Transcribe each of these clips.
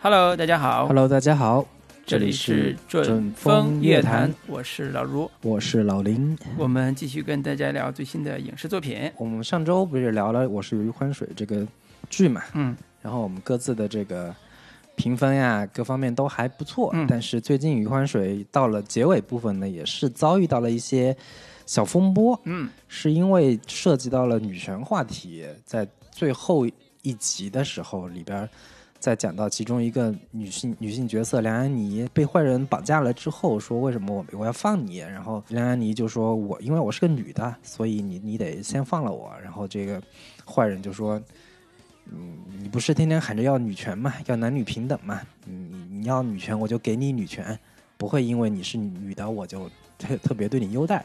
Hello，大家好。Hello，大家好，这里是准准风风乐坛我是老卢。我是老林。我们继续跟大家聊最新的影视作品。我们上周不是聊了《我是余欢水》这个剧嘛，嗯，然后我们各自的这个评分呀，各方面都还不错。嗯但是最近余欢水到了结尾部分呢，也是遭遇到了一些小风波，嗯是因为涉及到了女权话题，在最后一集的时候里边。在讲到其中一个女性女性角色梁安妮被坏人绑架了之后，说为什么我我要放你？然后梁安妮就说我因为我是个女的，所以你你得先放了我。然后这个坏人就说，嗯，你不是天天喊着要女权嘛，要男女平等嘛？你你要女权我就给你女权，不会因为你是女的我就特特别对你优待。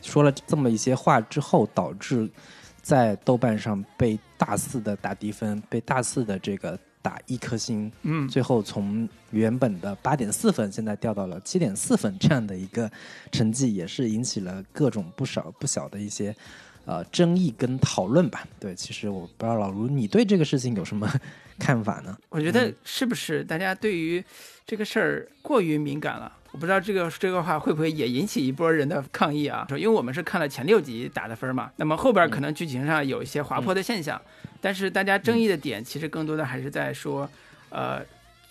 说了这么一些话之后，导致在豆瓣上被大肆的打低分，被大肆的这个打一颗星，嗯，最后从原本的八点四分，现在掉到了七点四分，这样的一个成绩，也是引起了各种不少不小的一些呃争议跟讨论吧。对，其实我不知道老卢你对这个事情有什么看法呢？我觉得是不是大家对于这个事儿过于敏感了？我不知道这个这个话会不会也引起一波人的抗议啊？因为我们是看了前六集打的分嘛，那么后边可能剧情上有一些滑坡的现象，但是大家争议的点其实更多的还是在说，呃，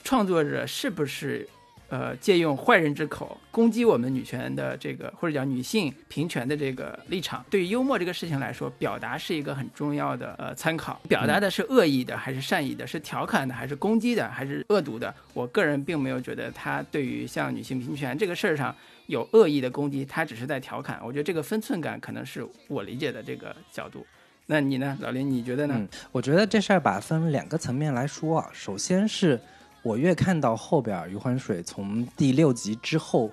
创作者是不是呃借用坏人之口攻击我们女权的这个或者叫女性平权的这个立场？对于幽默这个事情来说，表达是一个很重要的呃参考，表达的是恶意的还是善意的，是调侃的还是攻击的还是恶毒的？我个人并没有觉得他对于像女性平权这个事儿上有恶意的攻击，他只是在调侃。我觉得这个分寸感可能是我理解的这个角度。那你呢，老林？你觉得呢？嗯，我觉得这事儿吧分两个层面来说啊。首先是我越看到后边儿余欢水从第六集之后，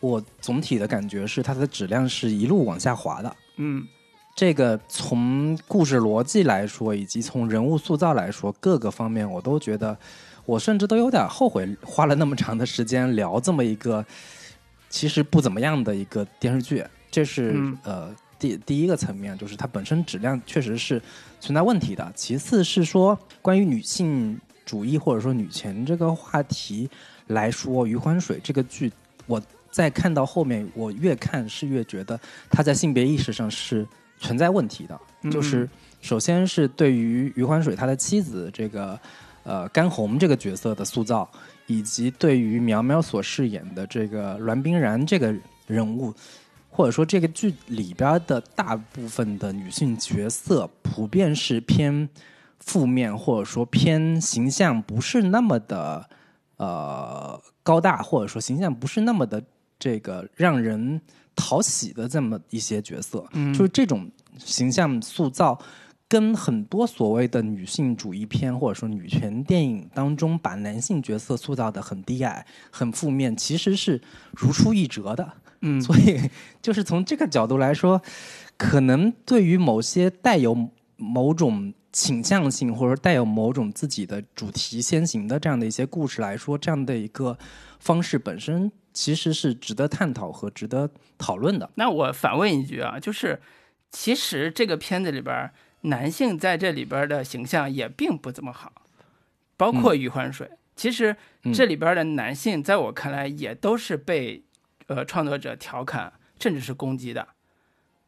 我总体的感觉是它的质量是一路往下滑的。嗯这个从故事逻辑来说，以及从人物塑造来说，各个方面我都觉得，我甚至都有点后悔花了那么长的时间聊这么一个其实不怎么样的一个电视剧。这是、嗯呃第第一个层面，就是它本身质量确实是存在问题的。其次是说关于女性主义或者说女权这个话题来说，《余欢水》这个剧，我在看到后面，我越看是越觉得它在性别意识上是存在问题的。嗯就是首先是对于余欢水他的妻子这个呃甘红这个角色的塑造，以及对于苗苗所饰演的这个栾冰然这个人物，或者说这个剧里边的大部分的女性角色，普遍是偏负面，或者说偏形象不是那么的呃高大，或者说形象不是那么的这个让人讨喜的这么一些角色。嗯就是这种形象塑造，跟很多所谓的女性主义片或者说女权电影当中，把男性角色塑造的很低矮、很负面，其实是如出一辙的。嗯所以，就是从这个角度来说，可能对于某些带有某种倾向性，或者带有某种自己的主题先行的这样的一些故事来说，这样的一个方式本身其实是值得探讨和值得讨论的。那我反问一句啊，就是其实这个片子里边男性在这里边的形象也并不怎么好，包括余欢水。其实嗯这里边的男性，在我看来也都是被呃创作者调侃甚至是攻击的，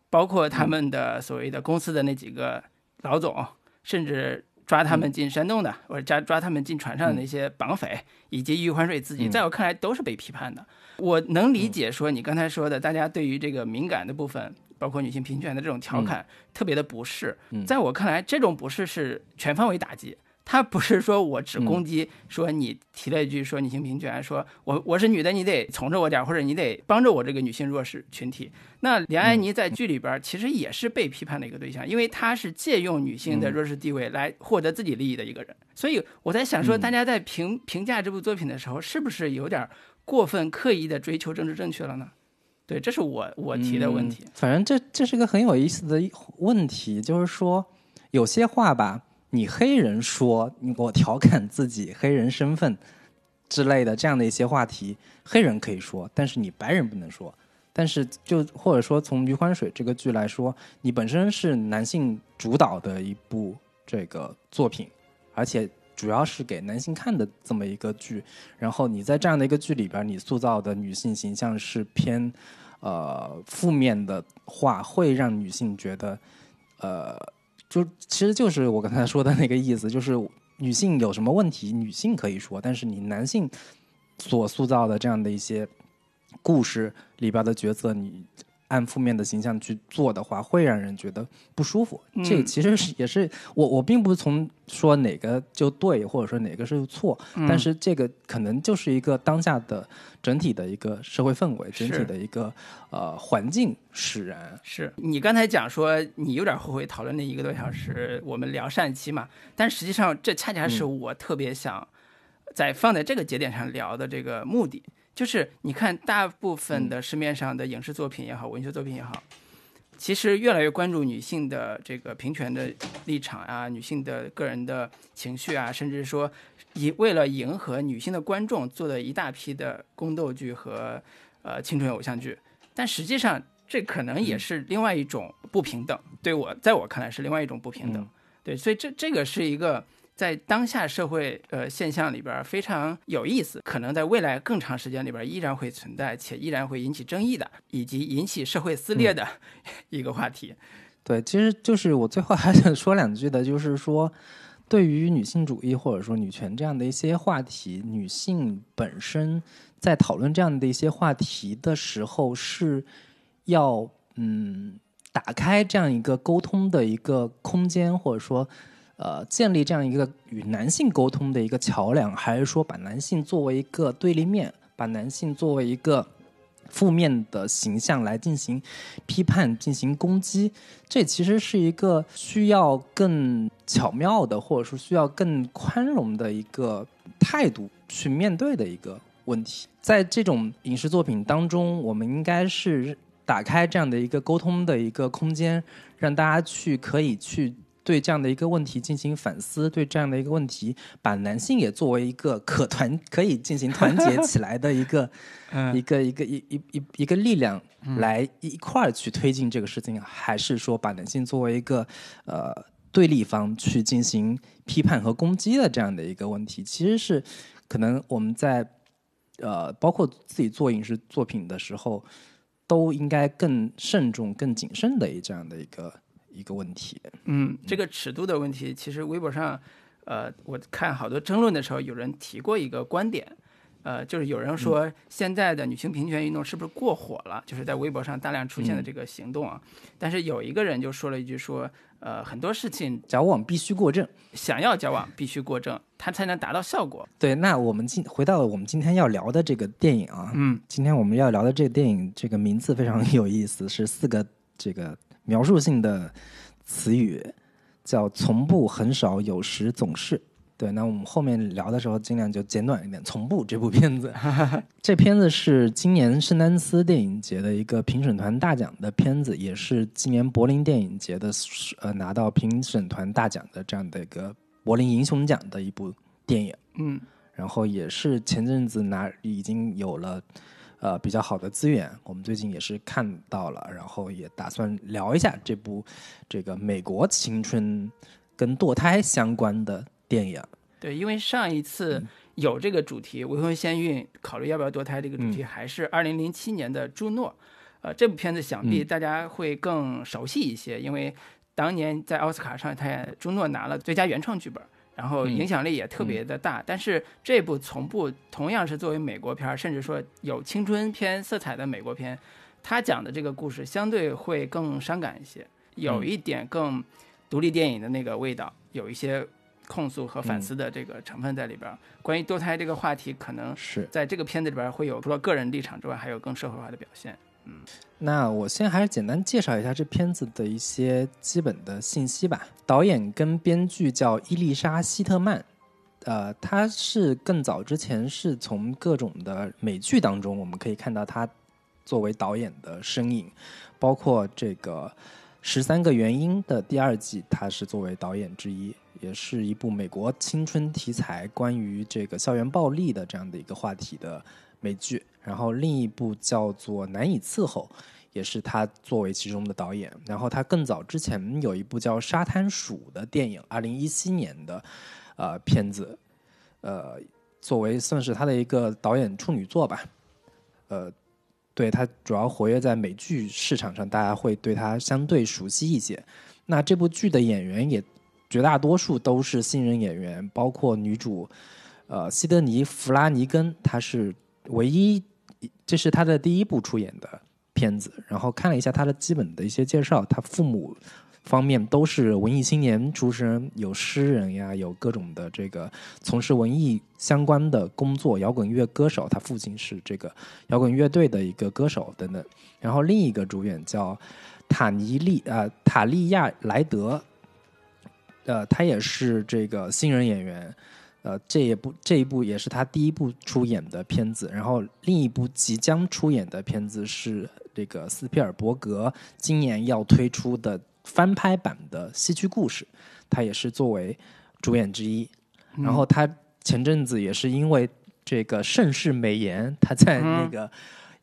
包括他们的所谓的公司的那几个老总，甚至。抓他们进山洞的，或者抓抓他们进船上的那些绑匪，以及余欢水自己，嗯在我看来都是被批判的。我能理解说你刚才说的，大家对于这个敏感的部分，包括女性平权的这种调侃，特别的不适。嗯在我看来，这种不适是全方位打击。他不是说我只嗯攻击，说你提了一句说女性平权，说我我是女的，你得从着我点儿，或者你得帮着我这个女性弱势群体。那梁安妮在剧里边儿其实也是被批判的一个对象，因为她是借用女性的弱势地位来获得自己利益的一个人。所以我在想说，嗯大家在评评价这部作品的时候，是不是有点儿过分刻意的追求政治正确了呢？对，这是我我提的问题嗯。反正这这是个很有意思的问题，就是说有些话吧，你黑人说，你我调侃自己黑人身份之类的这样的一些话题，黑人可以说，但是你白人不能说。但是就或者说从《余欢水》这个剧来说，你本身是男性主导的一部这个作品，而且主要是给男性看的这么一个剧，然后你在这样的一个剧里边，你塑造的女性形象是偏呃负面的话，会让女性觉得呃，就其实就是我刚才说的那个意思，就是女性有什么问题，女性可以说，但是你男性所塑造的这样的一些故事里边的角色，你。按负面的形象去做的话，会让人觉得不舒服。这个其实是也是我我并不是从说哪个就对，或者说哪个是错，但是这个可能就是一个当下的整体的一个社会氛围，整体的一个呃环境使然。是你刚才讲说你有点后悔讨论那一个多小时，我们聊上一期嘛？但实际上这恰恰是我特别想在放在这个节点上聊的这个目的。就是你看，大部分的市面上的影视作品也好，文学作品也好，其实越来越关注女性的这个平权的立场啊，女性的个人的情绪啊，甚至说以为了迎合女性的观众做的一大批的宫斗剧和呃青春偶像剧，但实际上这可能也是另外一种不平等。对我，在我看来是另外一种不平等。对，所以这这个是一个。在当下社会呃现象里边非常有意思，可能在未来更长时间里边依然会存在，且依然会引起争议的，以及引起社会撕裂的 一个话题。对，其实就是我最后还想说两句的，就是说，对于女性主义或者说女权这样的一些话题，女性本身在讨论这样的一些话题的时候，是要嗯打开这样一个沟通的一个空间，或者说。呃，建立这样一个与男性沟通的一个桥梁，还是说把男性作为一个对立面，把男性作为一个负面的形象来进行批判、进行攻击？这其实是一个需要更巧妙的，或者说需要更宽容的一个态度去面对的一个问题。在这种影视作品当中，我们应该是打开这样的一个沟通的一个空间，让大家去可以去。对这样的一个问题进行反思，对这样的一个问题，把男性也作为一个可团可以进行团结起来的一个 一个一个一一一一个力量，来一块儿去推进这个事情，还是说把男性作为一个呃对立方去进行批判和攻击的这样的一个问题，其实是可能我们在呃包括自己做影视作品的时候，都应该更慎重、更谨慎的一这样的一个。一个问题，嗯，这个尺度的问题，其实微博上，呃，我看好多争论的时候，有人提过一个观点，呃，就是有人说现在的女性平权运动是不是过火了？就是在微博上大量出现的这个行动啊。但是有一个人就说了一句说，呃，很多事情矫枉必须过正，想要矫枉必须过正，它才能达到效果。对，那我们今回到我们今天要聊的这个电影啊，嗯，今天我们要聊的这个电影，这个名字非常有意思，是四个这个。描述性的词语叫“从不、很少、有时、总是”。对，那我们后面聊的时候尽量就简短一点。“从不”这部片子，这片子是今年圣丹斯电影节的一个评审团大奖的片子，也是今年柏林电影节的呃拿到评审团大奖的这样的一个柏林英雄奖的一部电影。嗯，然后也是前阵子拿已经有了。呃，比较好的资源，我们最近也是看到了，然后也打算聊一下这部这个美国青春跟堕胎相关的电影。对，因为上一次有这个主题未婚先孕，考虑要不要堕胎这个主题，还是二零零七年的《朱诺》。呃，这部片子想必大家会更熟悉一些，因为当年在奥斯卡上，他也朱诺拿了最佳原创剧本。然后影响力也特别的大，但是这部从不同样是作为美国片，甚至说有青春片色彩的美国片，它讲的这个故事相对会更伤感一些，有一点更独立电影的那个味道，有一些控诉和反思的这个成分在里边。关于堕胎这个话题，可能是。在这个片子里边会有除了个人立场之外，还有更社会化的表现。嗯。那我先还是简单介绍一下这片子的一些基本的信息吧。导演跟编剧叫伊丽莎希特曼，呃，他是更早之前是从各种的美剧当中我们可以看到他作为导演的身影，包括这个《十三个原因》的第二季，他是作为导演之一，也是一部美国青春题材关于这个校园暴力的这样的一个话题的美剧。然后另一部叫做《难以伺候》，也是他作为其中的导演。然后他更早之前有一部叫《沙滩鼠》的电影，二零一七年的，呃片子，呃，作为算是他的一个导演处女作吧，呃，对他主要活跃在美剧市场上，大家会对他相对熟悉一些。那这部剧的演员也绝大多数都是新人演员，包括女主，呃，西德尼·弗拉尼根，她是唯一，这是他的第一部出演的片子。然后看了一下他的基本的一些介绍，他父母方面都是文艺青年出身，有诗人呀，有各种的这个从事文艺相关的工作，摇滚乐歌手，他父亲是这个摇滚乐队的一个歌手等等。然后另一个主演叫。塔尼利呃，塔利亚莱德，呃，他也是这个新人演员，呃，这一部这一部也是他第一部出演的片子。然后另一部即将出演的片子是这个斯皮尔伯格今年要推出的翻拍版的《西区故事》，他也是作为主演之一。然后他前阵子也是因为这个盛世美颜，他在那个。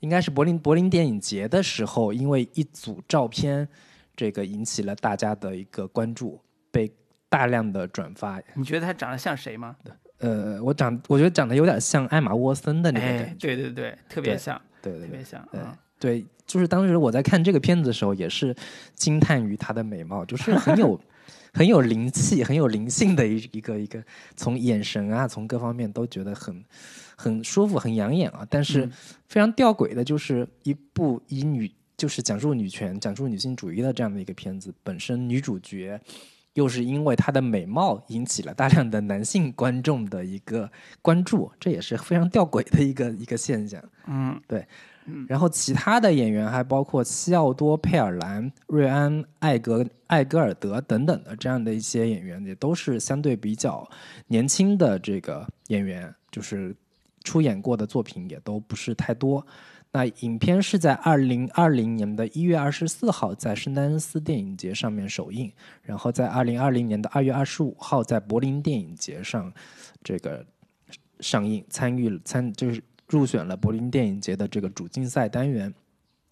应该是柏林柏林电影节的时候，因为一组照片，这个引起了大家的一个关注，被大量的转发。你觉得他长得像谁吗？呃，我长，我觉得长得有点像艾玛沃森的那个感觉。对对对，特别像，对对，特别像。嗯，对，就是当时我在看这个片子的时候，也是惊叹于她的美貌，就是很有 很有灵气、很有灵性的一一个一个，从眼神啊，从各方面都觉得很。很舒服，很养眼啊！但是非常吊诡的，就是一部以女就是讲述女权、讲述女性主义的这样的一个片子，本身女主角又是因为她的美貌引起了大量的男性观众的一个关注，这也是非常吊诡的一个一个现象。嗯，对。然后其他的演员还包括西奥多·佩尔兰、瑞安·艾格艾格尔德等等的这样的一些演员，也都是相对比较年轻的这个演员，就是。出演过的作品也都不是太多。那影片是在二零二零年的一月二十四号在圣丹斯电影节上面首映，然后在二零二零年的二月二十五号在柏林电影节上这个上映，参与参就是入选了柏林电影节的这个主竞赛单元。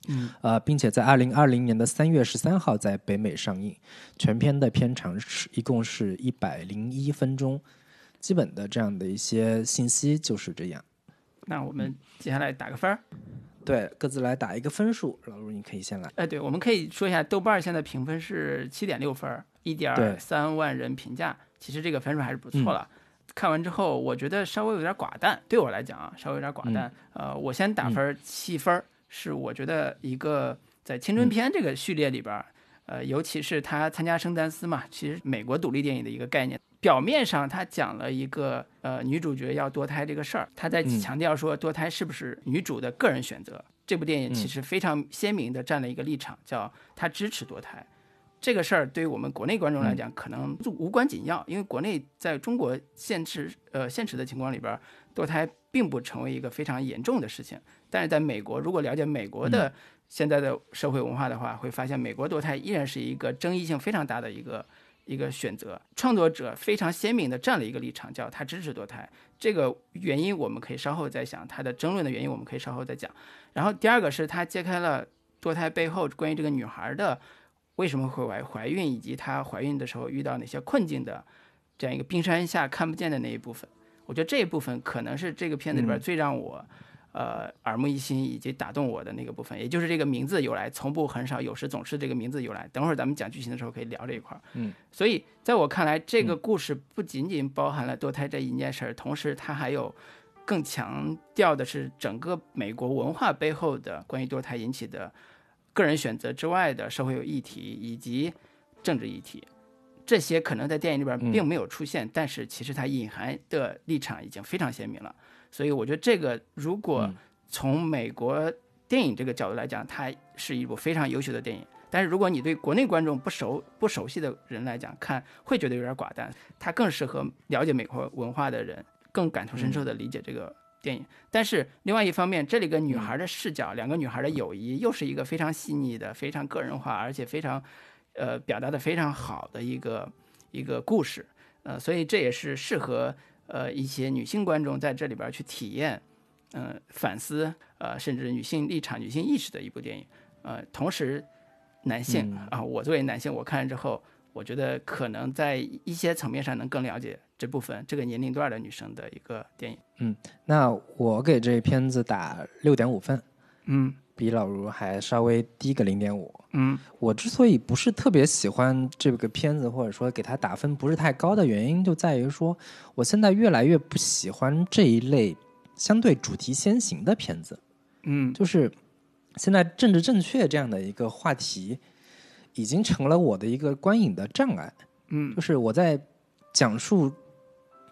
嗯，呃，并且在二零二零年的三月十三号在北美上映，全片的片长是一共是一百零一分钟。基本的这样的一些信息就是这样。那我们接下来打个分儿，对，各自来打一个分数。老陆，你可以先来。哎，对，我们可以说一下，豆瓣现在评分是七点六分，一点三万人评价，其实这个分数还是不错了。看完之后，我觉得稍微有点寡淡，对我来讲啊，稍微有点寡淡。呃，我先打分七分，是我觉得一个在青春片这个序列里边，呃，尤其是他参加圣丹斯嘛，其实美国独立电影的一个概念。表面上他讲了一个呃女主角要堕胎这个事儿，他在强调说堕胎是不是女主的个人选择。这部电影其实非常鲜明的站了一个立场，叫他支持堕胎。这个事儿对于我们国内观众来讲可能无关紧要，因为国内在中国现实呃现实的情况里边，堕胎并不成为一个非常严重的事情。但是在美国，如果了解美国的现在的社会文化的话，会发现美国堕胎依然是一个争议性非常大的一个。一个选择，创作者非常鲜明的站了一个立场，叫他支持堕胎。这个原因我们可以稍后再想，他的争论的原因我们可以稍后再讲。然后第二个是他揭开了堕胎背后关于这个女孩的为什么会怀怀孕，以及她怀孕的时候遇到哪些困境的这样一个冰山下看不见的那一部分。我觉得这一部分可能是这个片子里边最让我。呃，耳目一新以及打动我的那个部分，也就是这个名字由来，从不很少，有时总是这个名字由来。等会儿咱们讲剧情的时候可以聊这一块儿。嗯，所以在我看来，这个故事不仅仅包含了堕胎这一件事儿，同时它还有更强调的是整个美国文化背后的关于堕胎引起的个人选择之外的社会议题以及政治议题。这些可能在电影里边并没有出现，但是其实它隐含的立场已经非常鲜明了。所以我觉得这个，如果从美国电影这个角度来讲，它是一部非常优秀的电影。但是如果你对国内观众不熟、不熟悉的人来讲，看会觉得有点寡淡。它更适合了解美国文化的人，更感同身受的理解这个电影。但是另外一方面，这里个女孩的视角，两个女孩的友谊，又是一个非常细腻的、非常个人化，而且非常，呃，表达的非常好的一个一个故事。呃，所以这也是适合。呃，一些女性观众在这里边去体验，嗯，反思，呃，甚至女性立场、女性意识的一部电影。呃，同时，男性啊，我作为男性，我看了之后，我觉得可能在一些层面上能更了解这部分这个年龄段的女生的一个电影。嗯那我给这片子打六点五分，嗯比老卢还稍微低个零点五。嗯我之所以不是特别喜欢这个片子，或者说给它打分不是太高的原因，就在于说，我现在越来越不喜欢这一类相对主题先行的片子。嗯就是现在政治正确这样的一个话题，已经成了我的一个观影的障碍。嗯就是我在讲述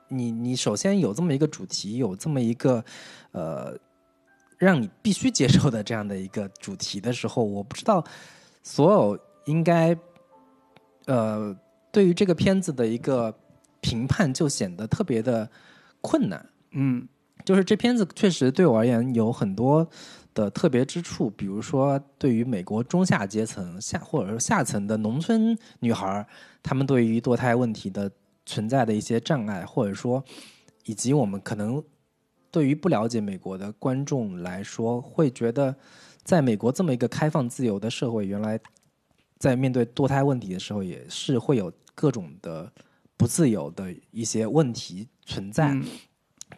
你，你首先有这么一个主题，有这么一个呃，让你必须接受的这样的一个主题的时候，我不知道所有应该呃，对于这个片子的一个评判就显得特别的困难。嗯就是这片子确实对我而言有很多的特别之处，比如说对于美国中下阶层下或者说下层的农村女孩儿，她们对于堕胎问题的存在的一些障碍，或者说以及我们可能对于不了解美国的观众来说，会觉得在美国这么一个开放自由的社会，原来在面对堕胎问题的时候，也是会有各种的不自由的一些问题存在。嗯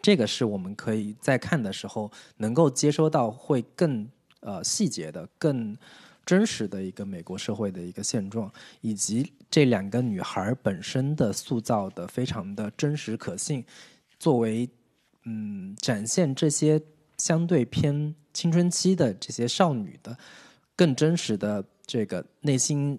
这个是我们可以在看的时候能够接收到会更呃细节的、更真实的一个美国社会的一个现状，以及这两个女孩本身的塑造的非常的真实可信，作为嗯展现这些相对偏青春期的这些少女的更真实的这个内心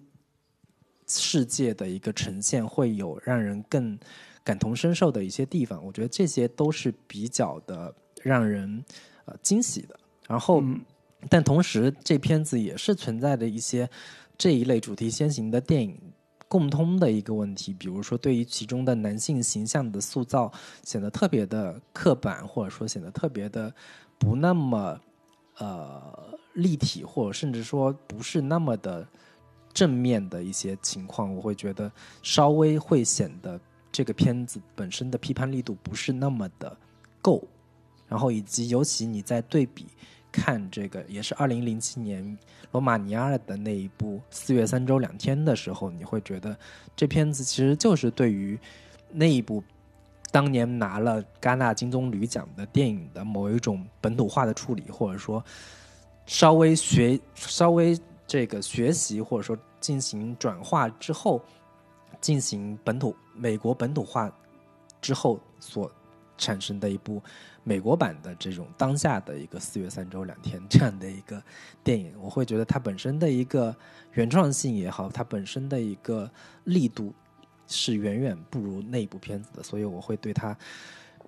世界的一个呈现，会有让人更感同身受的一些地方。我觉得这些都是比较的让人呃惊喜的。然后，嗯但同时这片子也是存在的一些这一类主题先行的电影共通的一个问题，比如说对于其中的男性形象的塑造显得特别的刻板，或者说显得特别的不那么呃立体，或者甚至说不是那么的正面的一些情况，我会觉得稍微会显得这个片子本身的批判力度不是那么的够，然后以及尤其你在对比看这个也是二零零七年罗马尼亚的那一部《四月三周两天》的时候，你会觉得这片子其实就是对于那一部当年拿了戛纳金棕榈奖的电影的某一种本土化的处理，或者说稍微学稍微这个学习或者说进行转化之后，进行本土美国本土化之后所产生的一部美国版的这种当下的一个四月三周两天这样的一个电影，我会觉得它本身的一个原创性也好，它本身的一个力度是远远不如那一部片子的，所以我会对它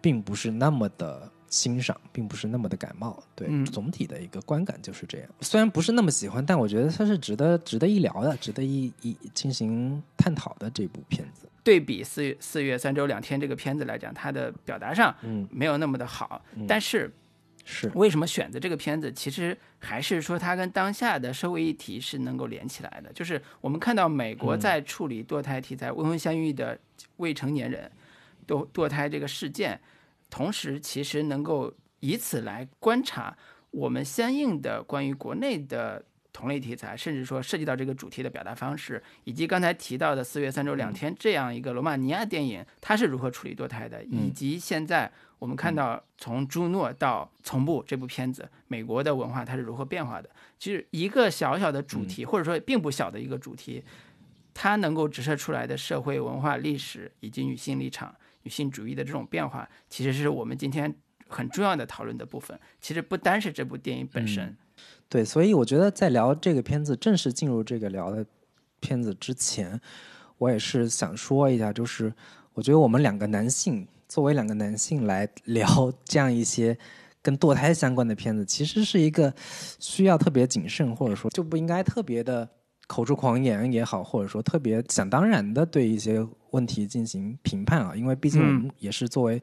并不是那么的欣赏，并不是那么的感冒。对，嗯总体的一个观感就是这样。虽然不是那么喜欢，但我觉得它是值得值得一聊的，值得一一进行探讨的这部片子。对比四月四月三周两天这个片子来讲，它的表达上嗯，没有那么的好，嗯但是是，为什么选择这个片子？其实还是说它跟当下的社会议题是能够连起来的。就是我们看到美国嗯在处理堕胎题材、未婚先育的未成年人堕堕胎这个事件，同时其实能够以此来观察我们相应的关于国内的。同类题材，甚至说涉及到这个主题的表达方式，以及刚才提到的《四月三周两天》这样一个罗马尼亚电影，它是如何处理堕胎的，以及现在我们看到从朱诺到从布这部片子，美国的文化它是如何变化的。其实一个小小的主题，或者说并不小的一个主题，它能够折射出来的社会文化历史以及女性立场、女性主义的这种变化，其实是我们今天很重要的讨论的部分。其实不单是这部电影本身，对，所以我觉得在聊这个片子，正式进入这个聊的片子之前，我也是想说一下，就是我觉得我们两个男性作为两个男性来聊这样一些跟堕胎相关的片子，其实是一个需要特别谨慎，或者说就不应该特别的口出狂言也好，或者说特别想当然的对一些问题进行评判啊，因为毕竟我们也是作为。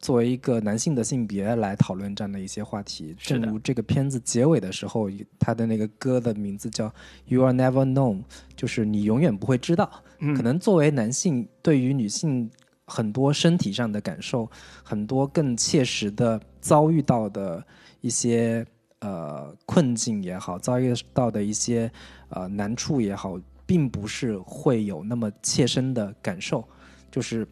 作为一个男性的性别来讨论这样的一些话题，正如这个片子结尾的时候，他的那个歌的名字叫 “You Are Never Known”，就是你永远不会知道。嗯可能作为男性，对于女性很多身体上的感受，很多更切实的遭遇到的一些呃困境也好，遭遇到的一些呃难处也好，并不是会有那么切身的感受，就是。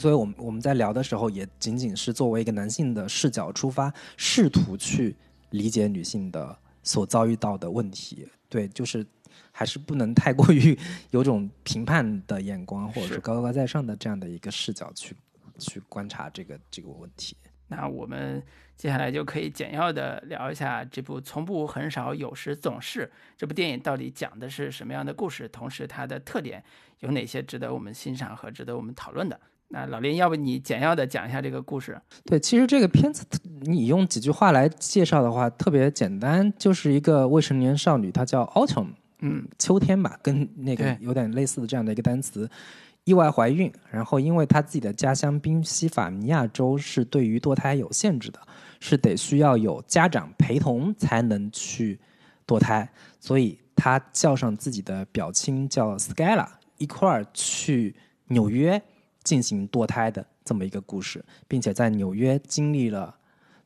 所以我们我们在聊的时候，也仅仅是作为一个男性的视角出发，试图去理解女性的所遭遇到的问题。对，就是还是不能太过于 有种评判的眼光，或者是是高高在上的这样的一个视角去去观察这个这个问题。那我们接下来就可以简要的聊一下这部《从不很少有时总是》这部电影到底讲的是什么样的故事，同时它的特点有哪些值得我们欣赏和值得我们讨论的。那老林，要不你简要的讲一下这个故事？对，其实这个片子你用几句话来介绍的话，特别简单，就是一个未成年少女，她叫 Autumn，嗯秋天吧，跟那个有点类似的这样的一个单词，意外怀孕，然后因为她自己的家乡宾夕法尼亚州是对于堕胎有限制的，是得需要有家长陪同才能去堕胎，所以她叫上自己的表亲叫 Skyla 一块儿去纽约进行堕胎的这么一个故事，并且在纽约经历了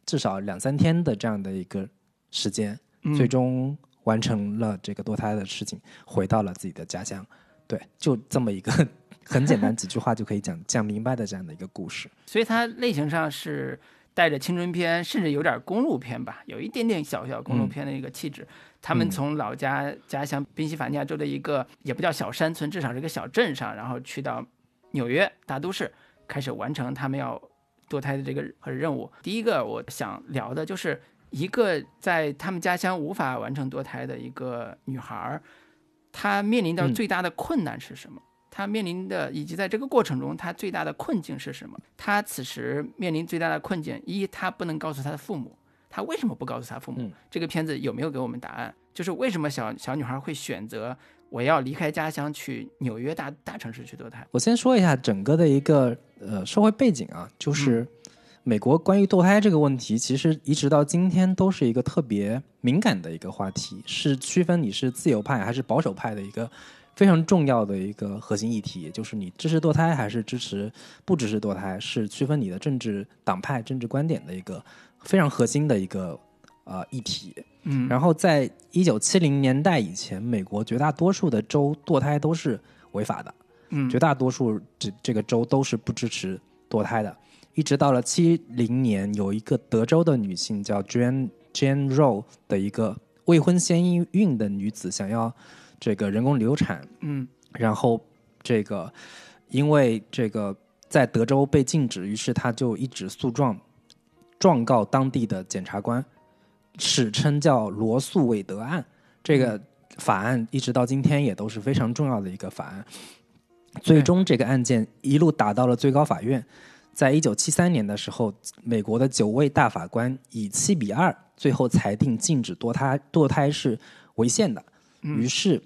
至少两三天的这样的一个时间，嗯最终完成了这个堕胎的事情，回到了自己的家乡。对，就这么一个 很简单几句话就可以讲讲明白的这样的一个故事。所以它类型上是带着青春片，甚至有点公路片吧，有一点点小小公路片的一个气质。他们从老家家乡宾夕法尼亚州的一个也不叫小山村，至少是个小镇上，然后去到纽约大都市，开始完成他们要堕胎的这个和任务。第一个我想聊的就是一个在他们家乡无法完成堕胎的一个女孩儿，她面临到嗯最大的困难是什么？她面临的以及在这个过程中她最大的困境是什么？她此时面临最大的困境，一她不能告诉她的父母，她为什么不告诉她父母？嗯这个片子有没有给我们答案？就是为什么小小女孩会选择我要离开家乡去纽约大大城市去堕胎？我先说一下整个的一个呃社会背景啊，就是美国关于堕胎这个问题，其实一直到今天都是一个特别敏感的一个话题，是区分你是自由派还是保守派的一个非常重要的一个核心议题，就是你支持堕胎还是支持不支持堕胎，是区分你的政治党派、政治观点的一个非常核心的一个呃议题。嗯然后在一九七零年代以前，美国绝大多数的州堕胎都是违法的，嗯绝大多数这这个州都是不支持堕胎的。一直到了七零年，有一个德州的女性叫 Jane Jane Roe 的一个未婚先孕的女子，想要这个人工流产，嗯然后这个因为这个在德州被禁止，于是她就一纸诉状状告当地的检察官，史称叫罗素韦德案。这个法案一直到今天也都是非常重要的一个法案。最终这个案件一路打到了最高法院，在一九七三年的时候，美国的九位大法官以七比二最后裁定禁止堕胎，堕胎是违宪的。于是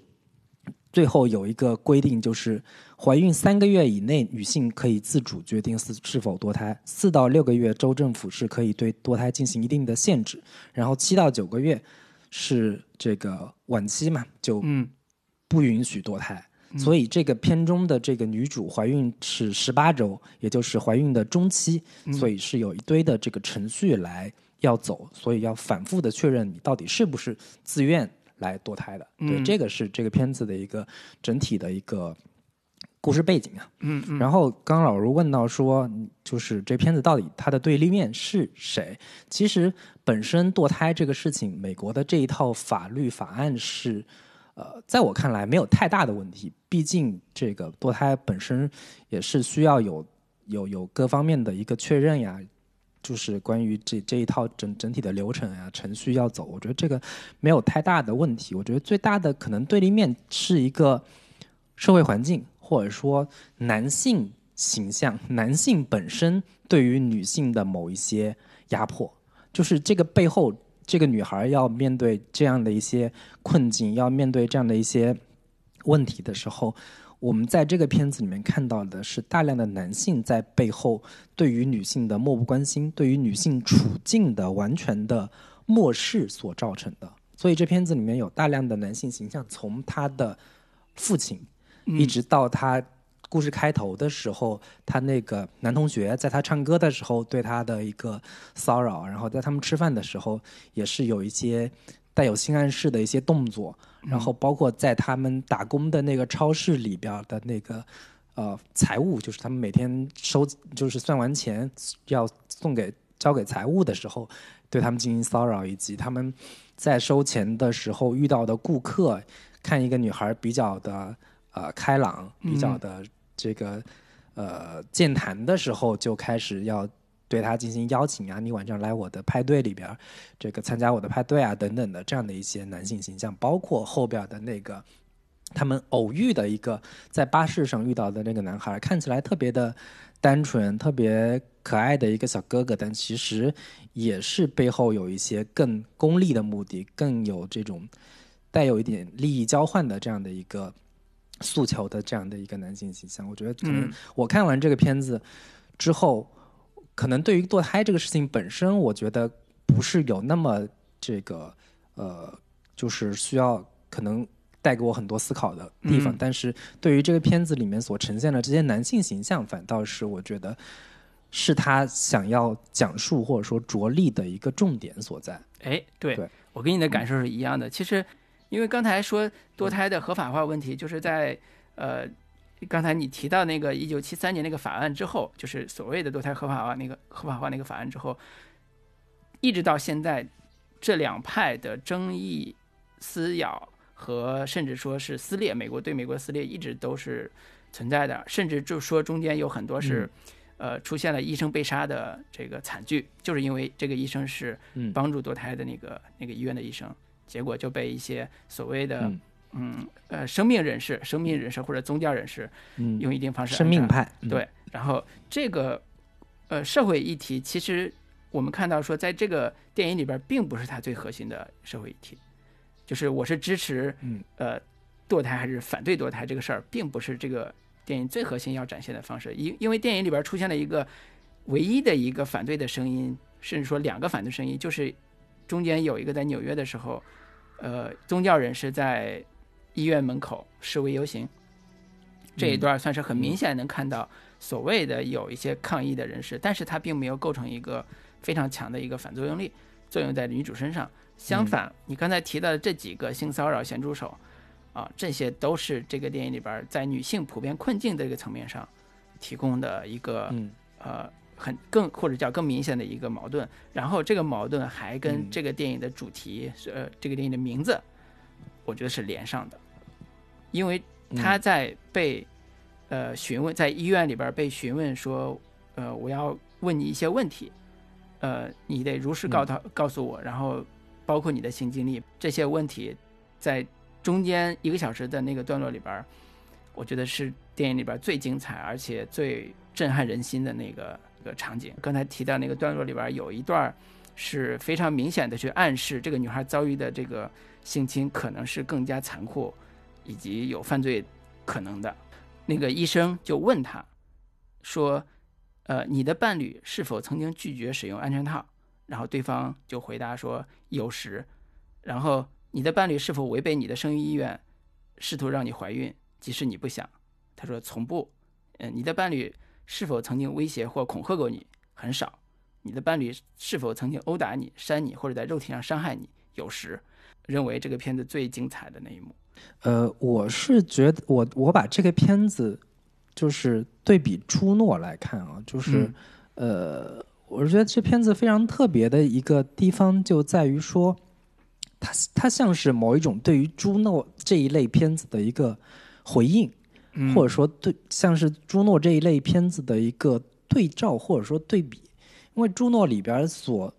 最后有一个规定，就是怀孕三个月以内，女性可以自主决定是是否堕胎；四到六个月，州政府是可以对堕胎进行一定的限制；然后七到九个月是这个晚期嘛，就嗯。不允许堕胎。所以这个片中的这个女主怀孕是十八周，也就是怀孕的中期，所以是有一堆的这个程序来要走，所以要反复的确认你到底是不是自愿来堕胎的。对，嗯。这个是这个片子的一个整体的一个故事背景啊。嗯嗯，然后刚老卢问到说，嗯就是这片子到底它的对立面是谁？其实本身堕胎这个事情，美国的这一套法律法案是，呃，在我看来没有太大的问题。毕竟这个堕胎本身也是需要有有有各方面的一个确认呀，就是关于这这一套整整体的流程呀、程序要走，我觉得这个没有太大的问题。我觉得最大的可能对立面是一个社会环境，或者说男性形象、男性本身对于女性的某一些压迫，就是这个背后，这个女孩要面对这样的一些困境，要面对这样的一些问题的时候。我们在这个片子里面看到的是大量的男性在背后对于女性的漠不关心，对于女性处境的完全的漠视所造成的。所以这片子里面有大量的男性形象，从他的父亲一直到他故事开头的时候，他那个男同学在他唱歌的时候对他的一个骚扰，然后在他们吃饭的时候也是有一些带有性暗示的一些动作，然后包括在他们打工的那个超市里边的那个呃财务，就是他们每天收就是算完钱要送给交给财务的时候，对他们进行骚扰，以及他们在收钱的时候遇到的顾客，看一个女孩比较的呃开朗，比较的这个呃健谈的时候，就开始要。对他进行邀请啊，你晚上来我的派对里边，这个参加我的派对啊，等等的这样的一些男性形象，包括后边的那个他们偶遇的一个在巴士上遇到的那个男孩，看起来特别的单纯、特别可爱的一个小哥哥，但其实也是背后有一些更功利的目的，更有这种带有一点利益交换的这样的一个诉求的这样的一个男性形象。我觉得，可能我看完这个片子之后。可能对于堕胎这个事情本身，我觉得不是有那么这个呃，就是需要可能带给我很多思考的地方。但是对于这个片子里面所呈现的这些男性形象，反倒是我觉得是他想要讲述或者说着力的一个重点所在。哎，对我跟你的感受是一样的。其实，因为刚才说堕胎的合法化问题，就是在呃。刚才你提到那个一九七三年那个法案之后，就是所谓的堕胎合法化那个合法化那个法案之后，一直到现在，这两派的争议、撕咬和甚至说是撕裂，美国对美国撕裂一直都是存在的，甚至就说中间有很多是，呃，出现了医生被杀的这个惨剧，就是因为这个医生是帮助堕胎的那个那个医院的医生，结果就被一些所谓的。嗯，呃，生命人士、生命人士或者宗教人士，嗯，用一定方式，生命派，对。然后这个，呃，社会议题，其实我们看到说，在这个电影里边，并不是它最核心的社会议题，就是我是支持，嗯，呃，堕胎还是反对堕胎这个事儿，并不是这个电影最核心要展现的方式。因因为电影里边出现了一个唯一的一个反对的声音，甚至说两个反对声音，就是中间有一个在纽约的时候，呃，宗教人士在。医院门口示威游行，这一段算是很明显能看到所谓的有一些抗议的人士，但是他并没有构成一个非常强的一个反作用力，作用在女主身上。相反，你刚才提到的这几个性骚扰咸猪手，啊，这些都是这个电影里边在女性普遍困境的这个层面上提供的一个呃很更或者叫更明显的一个矛盾。然后这个矛盾还跟这个电影的主题，呃，这个电影的名字。我觉得是连上的，因为他在被呃询问，在医院里边被询问说，呃，我要问你一些问题，呃，你得如实告他告诉我，然后包括你的性经历这些问题，在中间一个小时的那个段落里边，我觉得是电影里边最精彩而且最震撼人心的那个个场景。刚才提到那个段落里边有一段是非常明显的去暗示这个女孩遭遇的这个。性侵可能是更加残酷，以及有犯罪可能的。那个医生就问他，说：“呃，你的伴侣是否曾经拒绝使用安全套？”然后对方就回答说：“有时。”然后你的伴侣是否违背你的生育意愿，试图让你怀孕，即使你不想？他说：“从不。”嗯，你的伴侣是否曾经威胁或恐吓过你？很少。你的伴侣是否曾经殴打你、扇你或者在肉体上伤害你？有时。认为这个片子最精彩的那一幕，呃，我是觉得我我把这个片子就是对比朱诺来看啊，就是呃，我是觉得这片子非常特别的一个地方就在于说，它它像是某一种对于朱诺这一类片子的一个回应，或者说对像是朱诺这一类片子的一个对照或者说对比，因为朱诺里边所。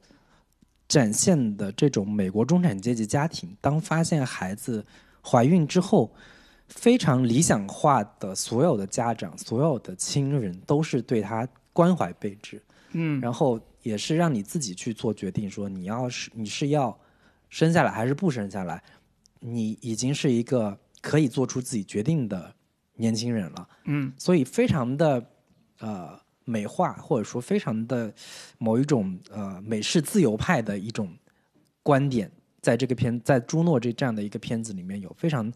展现的这种美国中产阶级家庭，当发现孩子怀孕之后，非常理想化的所有的家长、所有的亲人都是对他关怀备至，嗯，然后也是让你自己去做决定，说你要是你是要生下来还是不生下来，你已经是一个可以做出自己决定的年轻人了，嗯，所以非常的呃。美化或者说非常的某一种呃美式自由派的一种观点，在这个片在朱诺这这样的一个片子里面有非常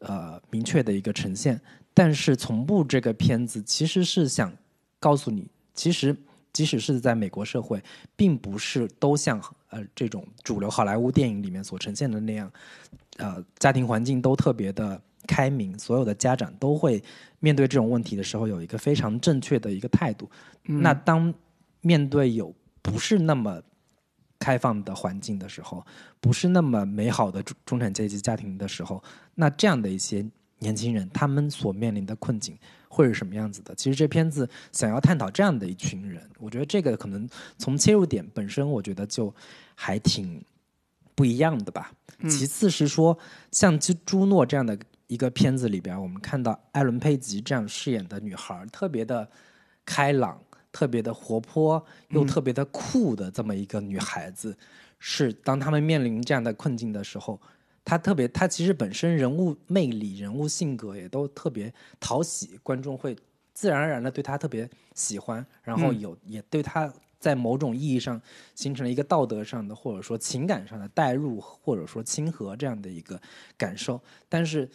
呃明确的一个呈现，但是从不这个片子其实是想告诉你，其实即使是在美国社会，并不是都像呃这种主流好莱坞电影里面所呈现的那样，呃家庭环境都特别的开明，所有的家长都会面对这种问题的时候有一个非常正确的一个态度。那当面对有不是那么开放的环境的时候，不是那么美好的中中产阶级家庭的时候，那这样的一些年轻人，他们所面临的困境会是什么样子的？其实这片子想要探讨这样的一群人，我觉得这个可能从切入点本身，我觉得就还挺不一样的吧。其次是说，像朱朱诺这样的一个片子里边，我们看到艾伦佩吉这样饰演的女孩，特别的开朗。特别的活泼又特别的酷的这么一个女孩子，是当他们面临这样的困境的时候，她特别，她其实本身人物魅力、人物性格也都特别讨喜，观众会自然而然的对她特别喜欢，然后有也对她在某种意义上形成了一个道德上的或者说情感上的代入或者说亲和这样的一个感受。但是，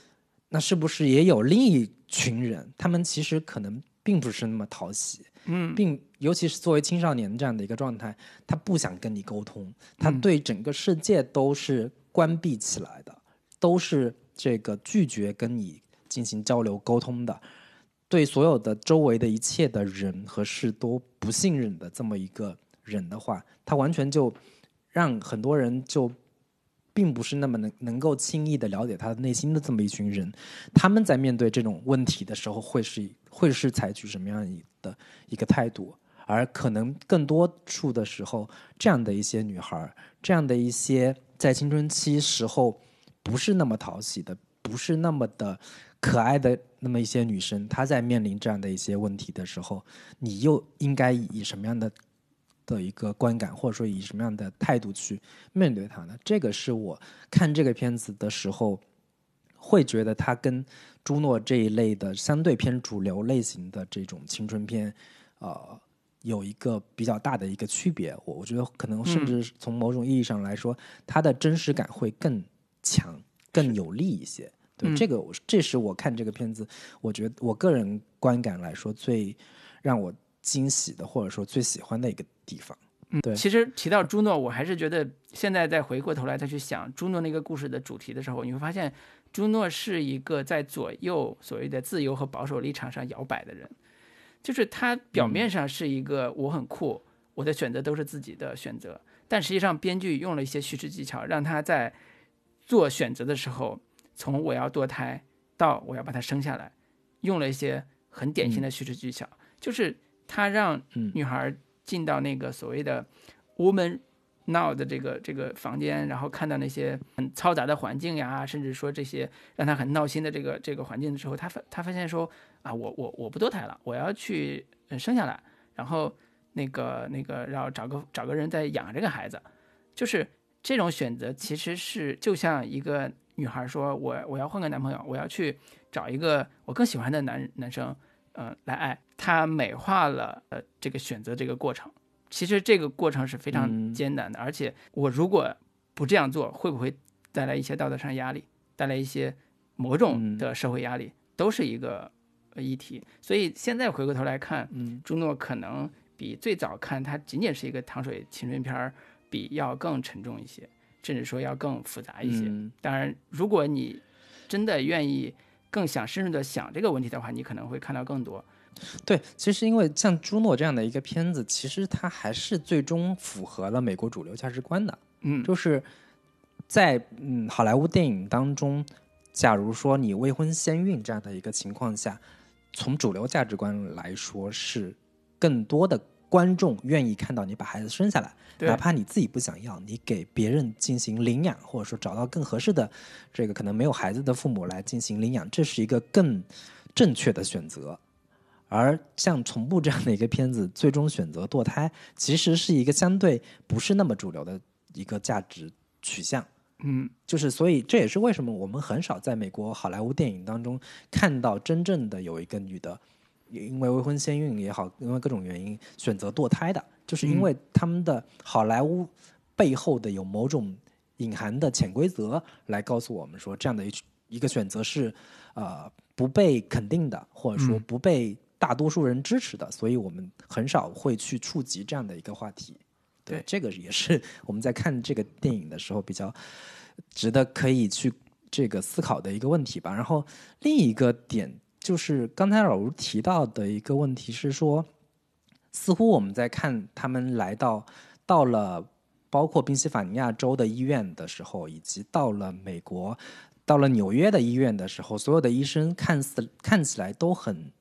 那是不是也有另一群人，他们其实可能并不是那么讨喜？嗯，并尤其是作为青少年这样的一个状态，他不想跟你沟通，他对整个世界都是关闭起来的，都是这个拒绝跟你进行交流沟通的，对所有的周围的一切的人和事都不信任的这么一个人的话，他完全就让很多人就并不是那么能能够轻易的了解他的内心的这么一群人，他们在面对这种问题的时候，会是会是采取什么样的？一个态度，而可能更多数的时候，这样的一些女孩，这样的一些在青春期时候不是那么讨喜的，不是那么的可爱的那么一些女生，她在面临这样的一些问题的时候，你又应该以什么样的的一个观感，或者说以什么样的态度去面对它呢？这个是我看这个片子的时候会觉得它跟。朱诺这一类的相对偏主流类型的这种青春片，呃，有一个比较大的一个区别。我我觉得可能甚至从某种意义上来说，它的真实感会更强、更有力一些。对这个，这是我看这个片子，我觉得我个人观感来说最让我惊喜的，或者说最喜欢的一个地方。嗯，对。其实提到朱诺，我还是觉得现在再回过头来再去想朱诺那个故事的主题的时候，你会发现。朱诺是一个在左右所谓的自由和保守立场上摇摆的人，就是他表面上是一个我很酷，我的选择都是自己的选择，但实际上编剧用了一些叙事技巧，让他在做选择的时候，从我要堕胎到我要把它生下来，用了一些很典型的叙事技巧，就是他让女孩进到那个所谓的 woman。now 的这个这个房间，然后看到那些很嘈杂的环境呀，甚至说这些让他很闹心的这个这个环境的时候，他发他发现说啊，我我我不堕胎了，我要去生下来，然后那个那个然后找个找个人在养这个孩子，就是这种选择其实是就像一个女孩说，我我要换个男朋友，我要去找一个我更喜欢的男男生，嗯，来爱，他美化了呃这个选择这个过程。其实这个过程是非常艰难的，而且我如果不这样做，会不会带来一些道德上压力，带来一些某种的社会压力，都是一个议题。所以现在回过头来看，嗯朱诺可能比最早看它仅仅是一个糖水青春片儿，比要更沉重一些，甚至说要更复杂一些。当然，如果你真的愿意更想深入的想这个问题的话，你可能会看到更多。对，其实因为像朱诺这样的一个片子，其实它还是最终符合了美国主流价值观的。嗯，就是在嗯好莱坞电影当中，假如说你未婚先孕这样的一个情况下，从主流价值观来说，是更多的观众愿意看到你把孩子生下来，哪怕你自己不想要，你给别人进行领养，或者说找到更合适的这个可能没有孩子的父母来进行领养，这是一个更正确的选择。而像《从不》这样的一个片子，最终选择堕胎，其实是一个相对不是那么主流的一个价值取向。嗯，就是所以这也是为什么我们很少在美国好莱坞电影当中看到真正的有一个女的，因为未婚先孕也好，因为各种原因选择堕胎的，就是因为他们的好莱坞背后的有某种隐含的潜规则来告诉我们说，这样的一一个选择是呃不被肯定的，或者说不被。大多数人支持的，所以我们很少会去触及这样的一个话题。对，这个也是我们在看这个电影的时候比较值得可以去这个思考的一个问题吧。然后另一个点就是刚才老吴提到的一个问题是说，似乎我们在看他们来到到了包括宾夕法尼亚州的医院的时候，以及到了美国到了纽约的医院的时候，所有的医生看似看起来都很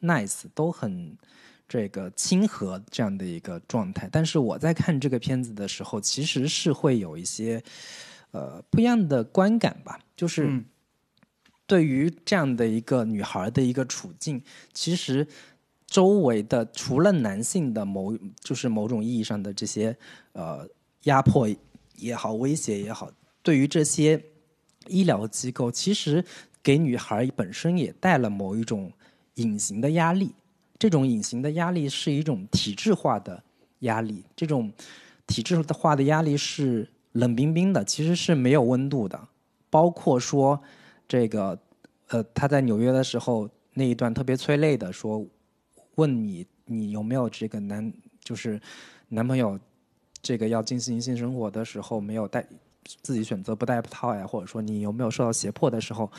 nice，都很。这个亲和这样的一个状态，但是我在看这个片子的时候，其实是会有一些呃不一样的观感吧。就是对于这样的一个女孩的一个处境，其实周围的除了男性的某就是某种意义上的这些呃压迫也好、威胁也好，对于这些医疗机构，其实给女孩本身也带了某一种隐形的压力。这种隐形的压力是一种体制化的压力，这种体制化的压力是冷冰冰的，其实是没有温度的。包括说这个，呃，他在纽约的时候那一段特别催泪的说，问你你有没有这个男就是男朋友，这个要进行性生活的时候没有带自己选择不带套呀，或者说你有没有受到胁迫的时候。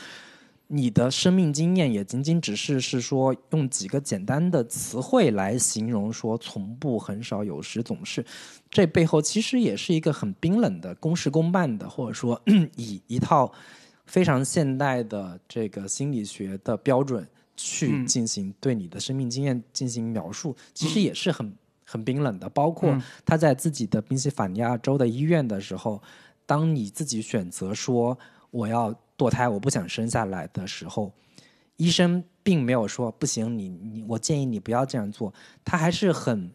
你的生命经验也仅仅只是是说用几个简单的词汇来形容，说从不、很少、有时、总是，这背后其实也是一个很冰冷的公事公办的，或者说 以一套非常现代的这个心理学的标准去进行对你的生命经验进行描述，其实也是很很冰冷的。包括他在自己的宾夕法尼亚州的医院的时候，当你自己选择说我要。堕胎，我不想生下来的时候，医生并没有说不行，你你，我建议你不要这样做。他还是很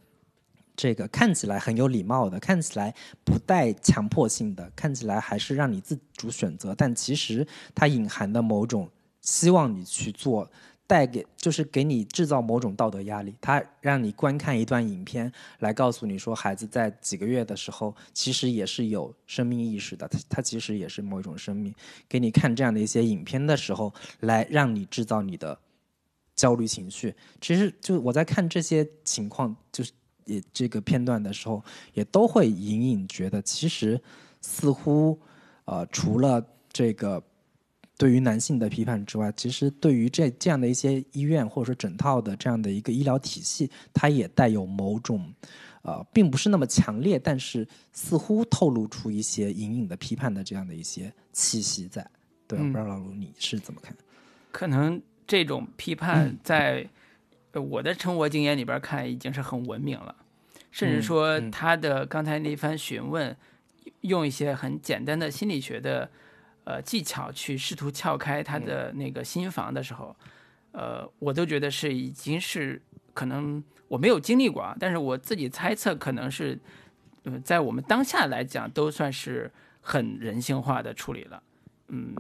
这个看起来很有礼貌的，看起来不带强迫性的，看起来还是让你自主选择。但其实它隐含的某种希望你去做。带给就是给你制造某种道德压力，他让你观看一段影片来告诉你说，孩子在几个月的时候其实也是有生命意识的，他他其实也是某一种生命。给你看这样的一些影片的时候，来让你制造你的焦虑情绪。其实就我在看这些情况，就是也这个片段的时候，也都会隐隐觉得，其实似乎呃，除了这个。对于男性的批判之外，其实对于这这样的一些医院或者说整套的这样的一个医疗体系，它也带有某种，呃，并不是那么强烈，但是似乎透露出一些隐隐的批判的这样的一些气息在。对，不知道老卢你是怎么看？可能这种批判在我的生活经验里边看已经是很文明了，甚至说他的刚才那番询问，用一些很简单的心理学的。呃，技巧去试图撬开他的那个心房的时候，呃，我都觉得是已经是可能我没有经历过啊，但是我自己猜测可能是，呃，在我们当下来讲都算是很人性化的处理了。嗯，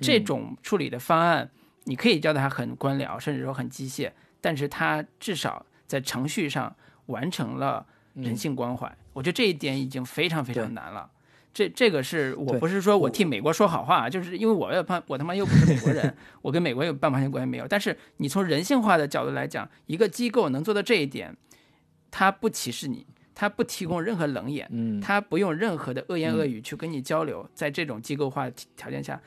这种处理的方案，你可以叫它很官僚，甚至说很机械，但是它至少在程序上完成了人性关怀。我觉得这一点已经非常非常难了。这这个是我不是说我替美国说好话，就是因为我要怕我他妈又不是美国人，我跟美国有半毛钱关系没有。但是你从人性化的角度来讲，一个机构能做到这一点，他不歧视你，他不提供任何冷眼，嗯，他不用任何的恶言恶语去跟你交流，在这种机构化条件下，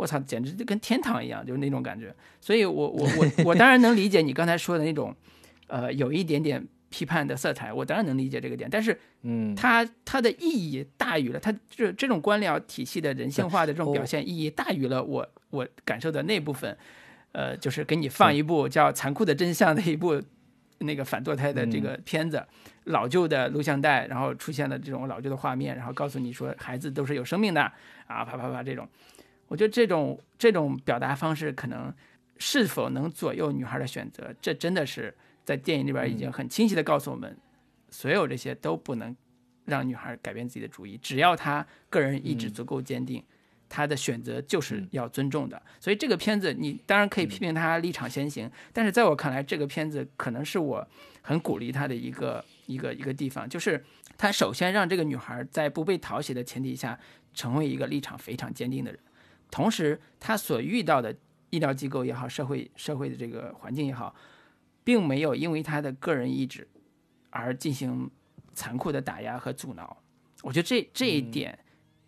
我操，简直就跟天堂一样，就是那种感觉。所以我我我 我当然能理解你刚才说的那种，呃，有一点点。批判的色彩，我当然能理解这个点，但是，嗯，它它的意义大于了，它这这种官僚体系的人性化的这种表现意义大于了我我感受的那部分，呃，就是给你放一部叫《残酷的真相》的一部那个反堕胎的这个片子，老旧的录像带，然后出现了这种老旧的画面，然后告诉你说孩子都是有生命的啊，啪啪啪这种，我觉得这种这种表达方式可能是否能左右女孩的选择，这真的是。在电影里边已经很清晰的告诉我们，所有这些都不能让女孩改变自己的主意。只要她个人意志足够坚定，她的选择就是要尊重的。所以这个片子，你当然可以批评他立场先行，但是在我看来，这个片子可能是我很鼓励他的一个一个一个地方，就是他首先让这个女孩在不被讨喜的前提下，成为一个立场非常坚定的人。同时，他所遇到的医疗机构也好，社会社会的这个环境也好。并没有因为他的个人意志而进行残酷的打压和阻挠，我觉得这这一点，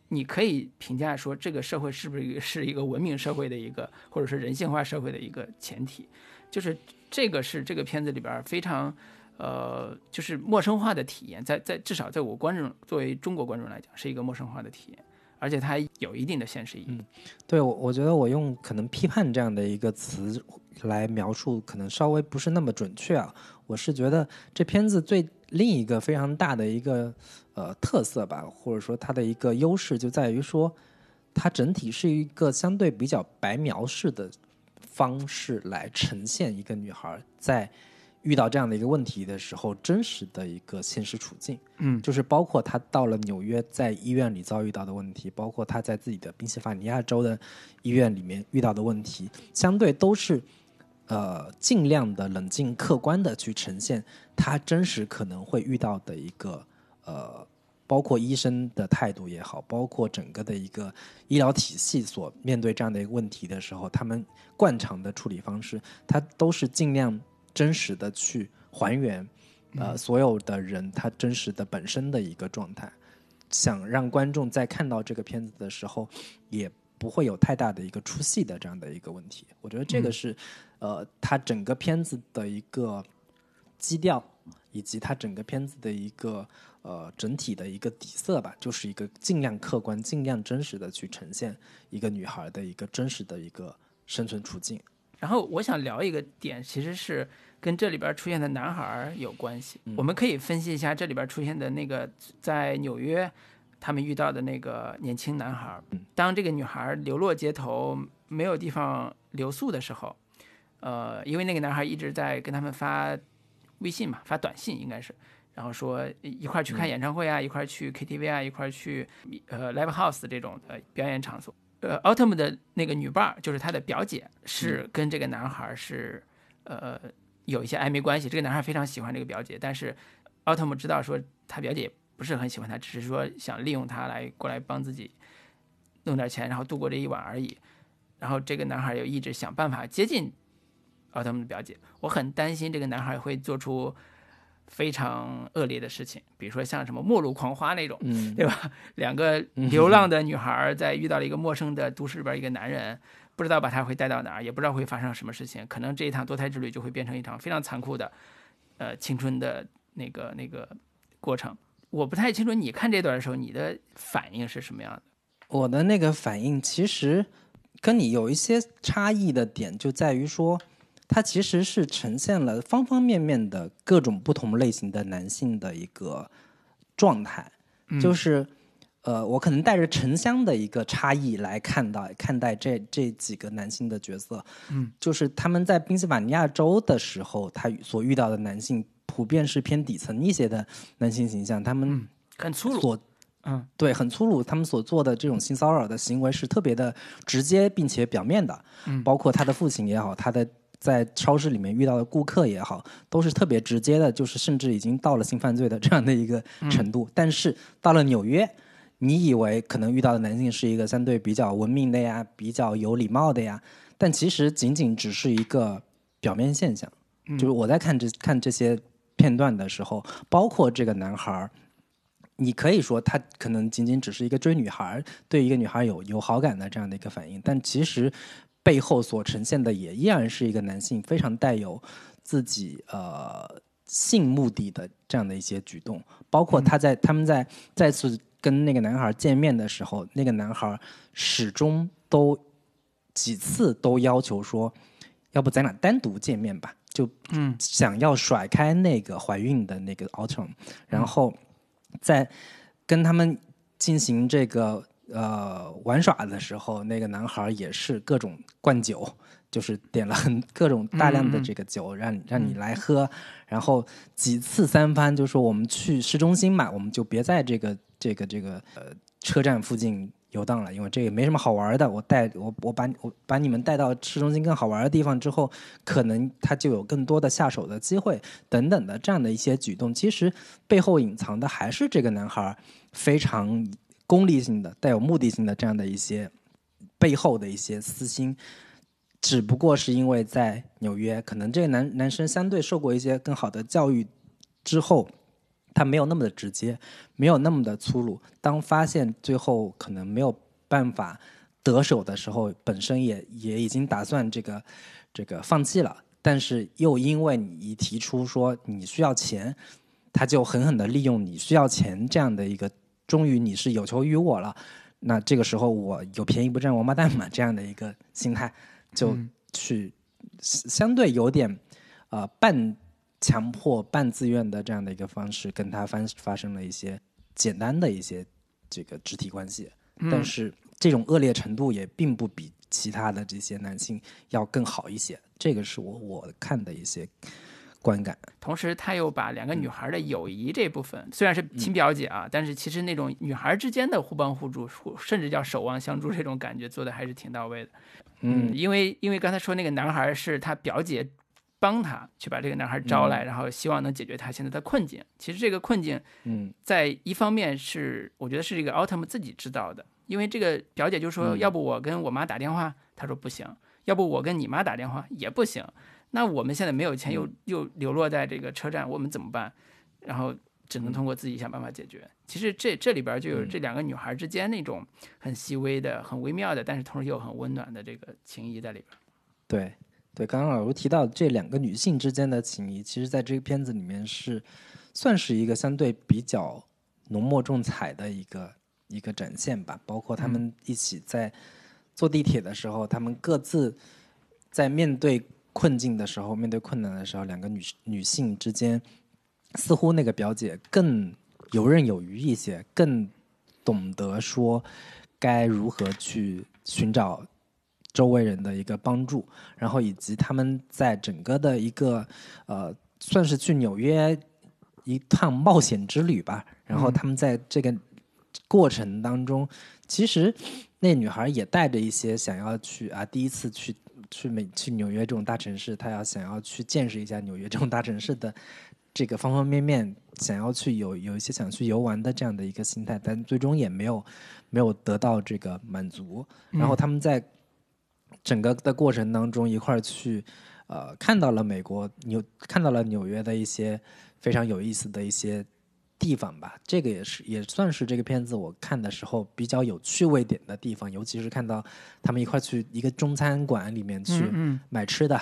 你可以评价说这个社会是不是一个是一个文明社会的一个，或者是人性化社会的一个前提，就是这个是这个片子里边非常。呃，就是陌生化的体验，在在至少在我观众作为中国观众来讲，是一个陌生化的体验，而且它有一定的现实意义。嗯，对我我觉得我用可能批判这样的一个词来描述，可能稍微不是那么准确啊。我是觉得这片子最另一个非常大的一个呃特色吧，或者说它的一个优势就在于说，它整体是一个相对比较白描式的方式来呈现一个女孩在。遇到这样的一个问题的时候，真实的一个现实处境，嗯，就是包括他到了纽约，在医院里遭遇到的问题，包括他在自己的宾夕法尼亚州的医院里面遇到的问题，相对都是，呃，尽量的冷静客观的去呈现他真实可能会遇到的一个，呃，包括医生的态度也好，包括整个的一个医疗体系所面对这样的一个问题的时候，他们惯常的处理方式，他都是尽量。真实的去还原，呃，所有的人他真实的本身的一个状态，想让观众在看到这个片子的时候，也不会有太大的一个出戏的这样的一个问题。我觉得这个是，呃，他整个片子的一个基调，以及他整个片子的一个呃整体的一个底色吧，就是一个尽量客观、尽量真实的去呈现一个女孩的一个真实的一个生存处境。然后我想聊一个点，其实是跟这里边出现的男孩有关系。我们可以分析一下这里边出现的那个在纽约他们遇到的那个年轻男孩。当这个女孩流落街头，没有地方留宿的时候，呃，因为那个男孩一直在跟他们发微信嘛，发短信应该是，然后说一块儿去看演唱会啊，一块儿去 KTV 啊，一块儿去呃 live house 这种呃表演场所。呃，奥特姆的那个女伴就是他的表姐，是跟这个男孩是，呃，有一些暧昧关系。这个男孩非常喜欢这个表姐，但是奥特姆知道说他表姐不是很喜欢他，只是说想利用他来过来帮自己弄点钱，然后度过这一晚而已。然后这个男孩又一直想办法接近奥特曼的表姐，我很担心这个男孩会做出。非常恶劣的事情，比如说像什么末路狂花那种，对吧？两个流浪的女孩在遇到了一个陌生的都市里边一个男人，不知道把他会带到哪儿，也不知道会发生什么事情，可能这一趟堕胎之旅就会变成一场非常残酷的，呃，青春的那个那个过程。我不太清楚你看这段的时候，你的反应是什么样的？我的那个反应其实跟你有一些差异的点，就在于说。它其实是呈现了方方面面的各种不同类型的男性的一个状态，就是，呃，我可能带着城乡的一个差异来看到看待这这几个男性的角色，嗯，就是他们在宾夕法尼亚州的时候，他所遇到的男性普遍是偏底层一些的男性形象，他们很粗鲁，嗯，对，很粗鲁，他们所做的这种性骚扰的行为是特别的直接并且表面的，嗯，包括他的父亲也好，他的。在超市里面遇到的顾客也好，都是特别直接的，就是甚至已经到了性犯罪的这样的一个程度。但是到了纽约，你以为可能遇到的男性是一个相对比较文明的呀，比较有礼貌的呀，但其实仅仅只是一个表面现象。就是我在看这看这些片段的时候，包括这个男孩儿，你可以说他可能仅仅只是一个追女孩，对一个女孩有有好感的这样的一个反应，但其实。背后所呈现的也依然是一个男性非常带有自己呃性目的的这样的一些举动，包括他在他们在再次跟那个男孩见面的时候，那个男孩始终都几次都要求说，要不咱俩单独见面吧，就嗯想要甩开那个怀孕的那个 Autumn，然后在跟他们进行这个。呃，玩耍的时候，那个男孩也是各种灌酒，就是点了很各种大量的这个酒，让让你来喝，然后几次三番就说我们去市中心嘛，我们就别在这个这个这个呃车站附近游荡了，因为这也没什么好玩的。我带我我把我把你们带到市中心更好玩的地方之后，可能他就有更多的下手的机会等等的这样的一些举动，其实背后隐藏的还是这个男孩非常。功利性的、带有目的性的这样的一些背后的一些私心，只不过是因为在纽约，可能这个男男生相对受过一些更好的教育之后，他没有那么的直接，没有那么的粗鲁。当发现最后可能没有办法得手的时候，本身也也已经打算这个这个放弃了，但是又因为你一提出说你需要钱，他就狠狠的利用你需要钱这样的一个，终于你是有求于我了，那这个时候我有便宜不占王八蛋嘛，这样的一个心态，就去相对有点呃半。强迫半自愿的这样的一个方式，跟他发发生了一些简单的一些这个肢体关系，但是这种恶劣程度也并不比其他的这些男性要更好一些。这个是我我看的一些观感。同时，他又把两个女孩的友谊这部分，虽然是亲表姐啊，但是其实那种女孩之间的互帮互助，甚至叫守望相助这种感觉，做的还是挺到位的。嗯，因为因为刚才说那个男孩是他表姐。帮他去把这个男孩招来，然后希望能解决他现在的困境。其实这个困境，嗯，在一方面是我觉得是这个奥特曼自己知道的，因为这个表姐就说，要不我跟我妈打电话，他说不行；要不我跟你妈打电话也不行。那我们现在没有钱，又又流落在这个车站，我们怎么办？然后只能通过自己想办法解决。其实这这里边就有这两个女孩之间那种很细微的、很微妙的，但是同时又很温暖的这个情谊在里边。对。对，刚刚老卢提到这两个女性之间的情谊，其实在这个片子里面是算是一个相对比较浓墨重彩的一个一个展现吧。包括他们一起在坐地铁的时候，他们各自在面对困境的时候，面对困难的时候，两个女女性之间，似乎那个表姐更游刃有余一些，更懂得说该如何去寻找。周围人的一个帮助，然后以及他们在整个的一个呃，算是去纽约一趟冒险之旅吧。然后他们在这个过程当中，其实那女孩也带着一些想要去啊，第一次去去美去纽约这种大城市，他要想要去见识一下纽约这种大城市的这个方方面面，想要去有有一些想去游玩的这样的一个心态，但最终也没有没有得到这个满足。然后他们在。整个的过程当中，一块儿去，呃，看到了美国纽，看到了纽约的一些非常有意思的一些地方吧。这个也是也算是这个片子我看的时候比较有趣味点的地方，尤其是看到他们一块去一个中餐馆里面去买吃的，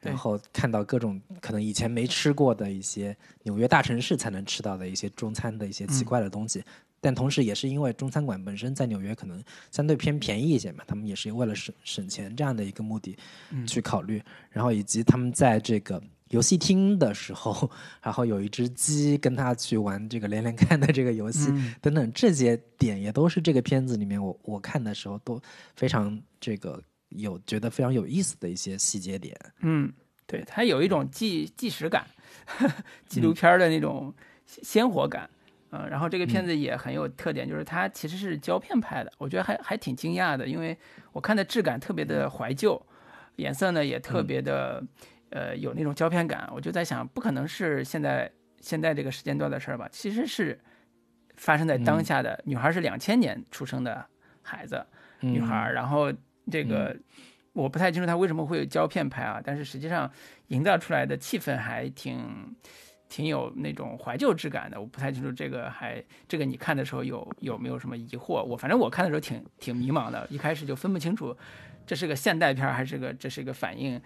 然后看到各种可能以前没吃过的一些纽约大城市才能吃到的一些中餐的一些奇怪的东西。但同时，也是因为中餐馆本身在纽约可能相对偏便宜一些嘛，他们也是为了省省钱这样的一个目的去考虑。然后以及他们在这个游戏厅的时候，然后有一只鸡跟他去玩这个连连看的这个游戏等等，这些点也都是这个片子里面我我看的时候都非常这个有觉得非常有意思的一些细节点。嗯，对，它有一种纪纪实感，纪录片的那种鲜活感。嗯，然后这个片子也很有特点，就是它其实是胶片拍的，我觉得还还挺惊讶的，因为我看的质感特别的怀旧，颜色呢也特别的，呃，有那种胶片感。我就在想，不可能是现在现在这个时间段的事儿吧？其实是发生在当下的。女孩是两千年出生的孩子，女孩，然后这个我不太清楚她为什么会有胶片拍啊，但是实际上营造出来的气氛还挺。挺有那种怀旧质感的，我不太清楚这个还这个你看的时候有有没有什么疑惑？我反正我看的时候挺挺迷茫的，一开始就分不清楚这是个现代片还是个这是一个反映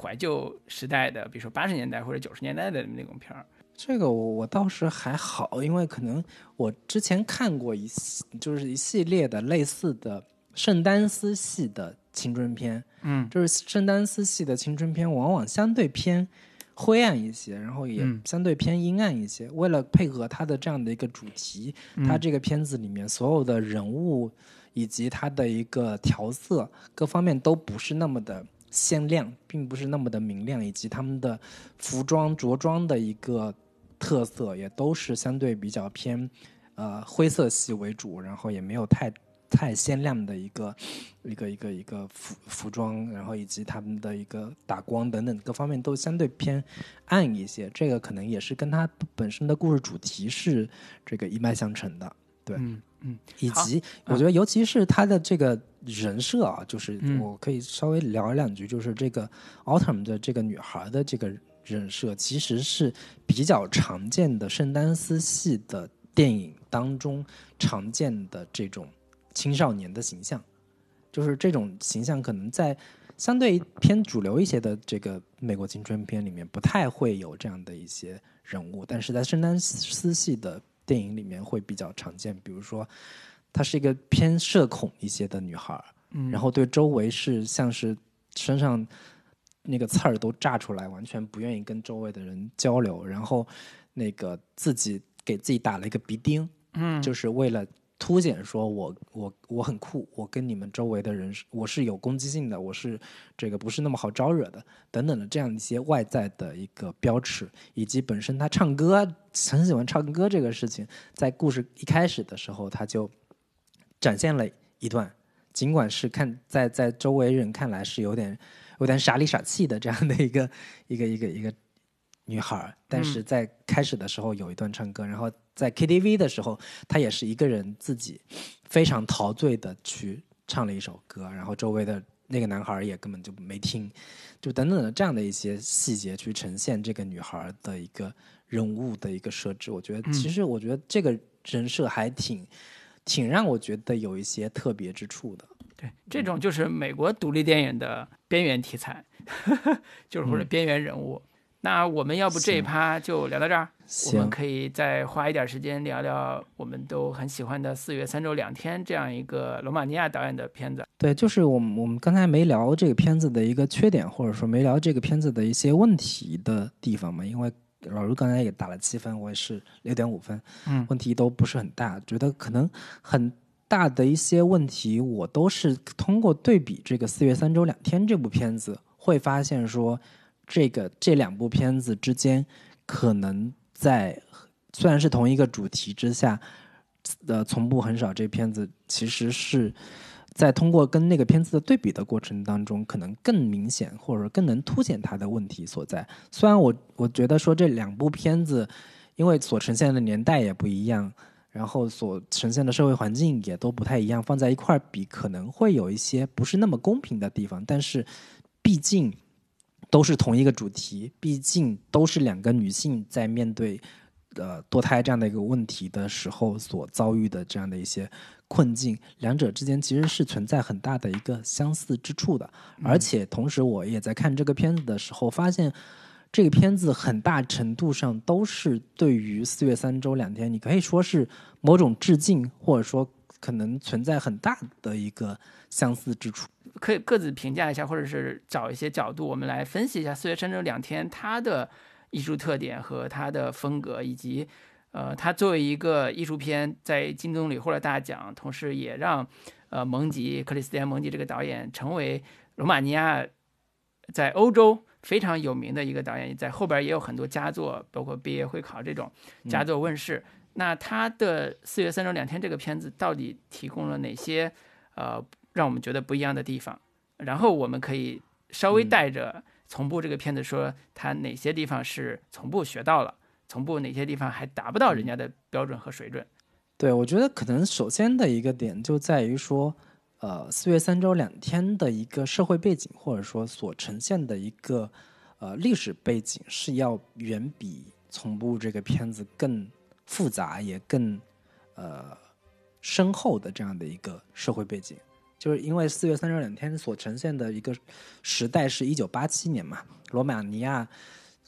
怀旧时代的，比如说八十年代或者九十年代的那种片儿。这个我我倒是还好，因为可能我之前看过一系就是一系列的类似的圣丹斯系的青春片，嗯，就是圣丹斯系的青春片往往相对偏。灰暗一些，然后也相对偏阴暗一些。为了配合它的这样的一个主题，它这个片子里面所有的人物以及它的一个调色各方面都不是那么的鲜亮，并不是那么的明亮，以及他们的服装着装的一个特色也都是相对比较偏呃灰色系为主，然后也没有太。太鲜亮的一个 一个一个一个服服装，然后以及他们的一个打光等等各方面都相对偏暗一些，这个可能也是跟他本身的故事主题是这个一脉相承的，对，嗯嗯，以及我觉得尤其是他的这个人设啊，就是我可以稍微聊两句，就是这个 Autumn 的这个女孩的这个人设，其实是比较常见的圣丹斯系的电影当中常见的这种青少年的形象，就是这种形象可能在相对偏主流一些的这个美国青春片里面不太会有这样的一些人物，但是在圣丹斯系的电影里面会比较常见，比如说她是一个偏社恐一些的女孩，嗯，然后对周围是像是身上那个刺儿都炸出来，完全不愿意跟周围的人交流，然后那个自己给自己打了一个鼻钉，嗯，就是为了凸显说我我我很酷，我跟你们周围的人是我是有攻击性的，我是这个不是那么好招惹的，等等的这样一些外在的一个标尺，以及本身她唱歌很喜欢唱歌这个事情，在故事一开始的时候她就展现了一段，尽管是看在在周围人看来是有点有点傻里傻气的这样的一个 一个一个一个女孩儿，但是在开始的时候有一段唱歌，然后在 KTV 的时候，她也是一个人自己非常陶醉的去唱了一首歌，然后周围的那个男孩儿也根本就没听，就等等的这样的一些细节去呈现这个女孩儿的一个人物的一个设置。我觉得，其实我觉得这个人设还挺挺让我觉得有一些特别之处的。对，这种就是美国独立电影的边缘题材，就是或者边缘人物。那我们要不这一趴就聊到这儿，我们可以再花一点时间聊聊我们都很喜欢的《四月三周两天》这样一个罗马尼亚导演的片子。对，就是我们我们刚才没聊这个片子的一个缺点，或者说没聊这个片子的一些问题的地方嘛。因为老卢刚才也打了七分，我也是六点五分，嗯。问题都不是很大，觉得可能很大的一些问题，我都是通过对比这个《四月三周两天》这部片子，会发现说，这个这两部片子之间可能在虽然是同一个主题之下，呃，从不很少这片子其实是在通过跟那个片子的对比的过程当中，可能更明显或者更能凸显它的问题所在。虽然我我觉得说这两部片子，因为所呈现的年代也不一样，然后所呈现的社会环境也都不太一样，放在一块儿比可能会有一些不是那么公平的地方，但是毕竟都是同一个主题，毕竟都是两个女性在面对呃堕胎这样的一个问题的时候所遭遇的这样的一些困境，两者之间其实是存在很大的一个相似之处的。而且同时，我也在看这个片子的时候发现。这个片子很大程度上都是对于四月三周两天，你可以说是某种致敬，或者说可能存在很大的一个相似之处。可以各自评价一下，或者是找一些角度，我们来分析一下《四月三周两天》它的艺术特点和它的风格，以及呃，它作为一个艺术片在金棕榈获了大奖，同时也让呃蒙吉克里斯蒂安蒙吉这个导演成为罗马尼亚在欧洲非常有名的一个导演，在后边也有很多佳作，包括毕业会考这种佳作问世。那他的《四月三周两天》这个片子到底提供了哪些呃让我们觉得不一样的地方？然后我们可以稍微带着从布这个片子说，他哪些地方是从布学到了，从部哪些地方还达不到人家的标准和水准。对，我觉得可能首先的一个点就在于说，呃，四月三周两天的一个社会背景，或者说所呈现的一个呃历史背景，是要远比从部这个片子更复杂，也更呃深厚的这样的一个社会背景。就是因为四月三周两天所呈现的一个时代是一九八七年嘛，罗马尼亚。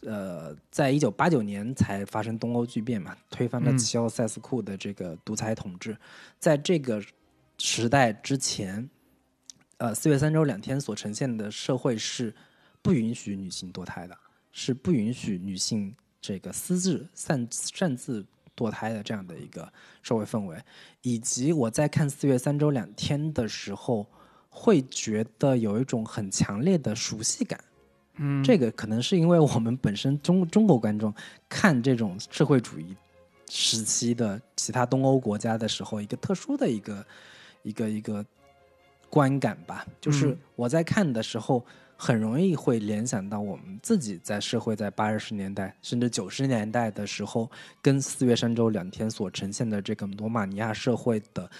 呃，在一九八九年才发生东欧剧变嘛，推翻了嗯齐奥塞斯库的这个独裁统治。在这个时代之前，呃，四月三周两天所呈现的社会是不允许女性堕胎的，是不允许女性这个私自擅擅自堕胎的这样的一个社会氛围。以及我在看四月三周两天的时候，会觉得有一种很强烈的熟悉感。嗯，这个可能是因为我们本身中中国观众看这种社会主义时期的其他东欧国家的时候，一个特殊的一个一个一个观感吧。就是嗯我在看的时候，很容易会联想到我们自己在社会在八十年代甚至九十年代的时候，跟四月三周两天所呈现的这个罗马尼亚社会的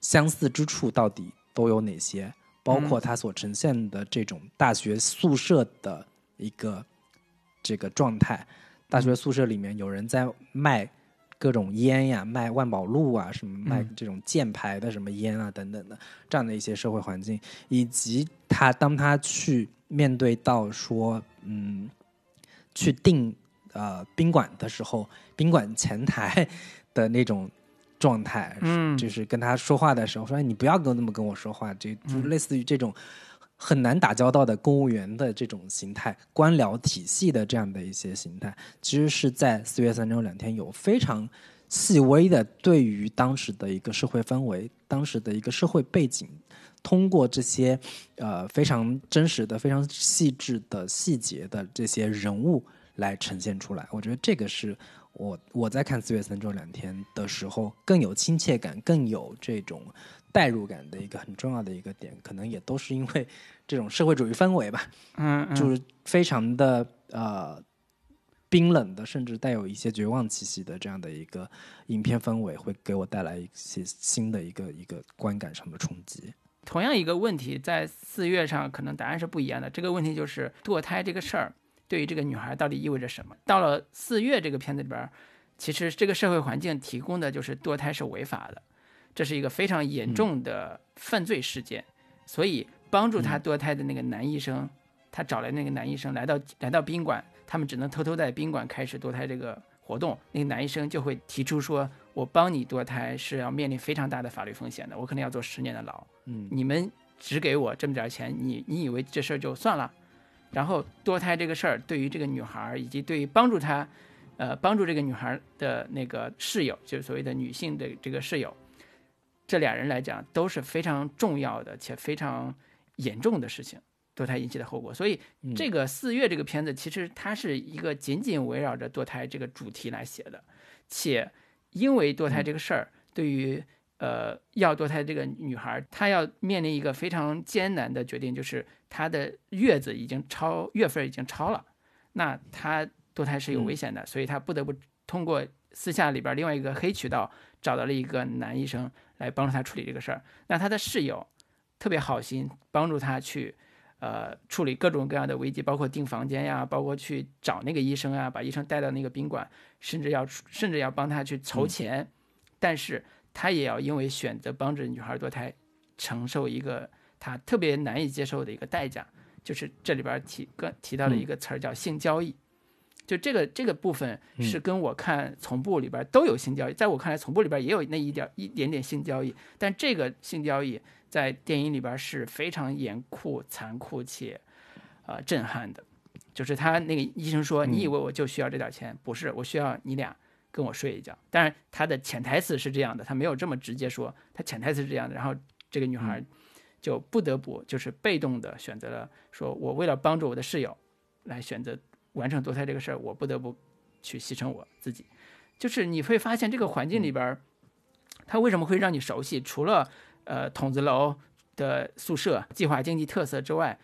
相似之处到底都有哪些？包括它所呈现的这种大学宿舍的一个这个状态。大学宿舍里面有人在卖各种烟呀，卖万宝路啊，什么卖这种箭牌的什么烟啊等等的这样的一些社会环境，以及他当他去面对到说，嗯，去订呃宾馆的时候，宾馆前台 的那种状态，嗯就是跟他说话的时候说，哎，你不要跟那么跟我说话，这就类似于这种。很难打交道的公务员的这种形态，官僚体系的这样的一些形态，其实是在四月三周两天有非常细微的对于当时的一个社会氛围、当时的一个社会背景，通过这些呃非常真实的、非常细致的细节的这些人物来呈现出来。我觉得这个是我我在看四月三周两天的时候更有亲切感、更有这种。代入感的一个很重要的一个点，可能也都是因为这种社会主义氛围吧，嗯，就是非常的呃冰冷的，甚至带有一些绝望气息的这样的一个影片氛围，会给我带来一些新的一个一个观感上的冲击。同样一个问题，在四月上可能答案是不一样的。这个问题就是堕胎这个事儿对于这个女孩到底意味着什么？到了四月这个片子里边，其实这个社会环境提供的就是堕胎是违法的。这是一个非常严重的犯罪事件，所以帮助她堕胎的那个男医生，他找来那个男医生来到来到宾馆，他们只能偷偷在宾馆开始堕胎这个活动。那个男医生就会提出说：“我帮你堕胎是要面临非常大的法律风险的，我可能要坐十年的牢。嗯，你们只给我这么点钱，你你以为这事儿就算了？然后堕胎这个事儿对于这个女孩以及对于帮助她，呃，帮助这个女孩的那个室友，就是所谓的女性的这个室友。”这俩人来讲都是非常重要的且非常严重的事情，堕胎引起的后果。所以这个四月这个片子其实它是一个紧紧围绕着堕胎这个主题来写的，且因为堕胎这个事儿，对于呃要堕胎这个女孩，她要面临一个非常艰难的决定，就是她的月子已经超月份已经超了，那她堕胎是有危险的，所以她不得不通过私下里边另外一个黑渠道找到了一个男医生。来帮助她处理这个事儿，那她的室友特别好心，帮助她去，呃，处理各种各样的危机，包括订房间呀，包括去找那个医生啊，把医生带到那个宾馆，甚至要甚至要帮他去筹钱，但是他也要因为选择帮着女孩堕胎，承受一个他特别难以接受的一个代价，就是这里边提跟提到的一个词儿叫性交易。就这个这个部分是跟我看从部里边都有性交易，在我看来从部里边也有那一点一点点性交易，但这个性交易在电影里边是非常严酷、残酷且，呃震撼的。就是他那个医生说：“你以为我就需要这点钱？不是，我需要你俩跟我睡一觉。”当然，他的潜台词是这样的，他没有这么直接说，他潜台词是这样的。然后这个女孩就不得不就是被动的选择了，说我为了帮助我的室友来选择。完成堕胎这个事儿，我不得不去牺牲我自己。就是你会发现这个环境里边，它为什么会让你熟悉？除了呃筒子楼的宿舍、计划经济特色之外，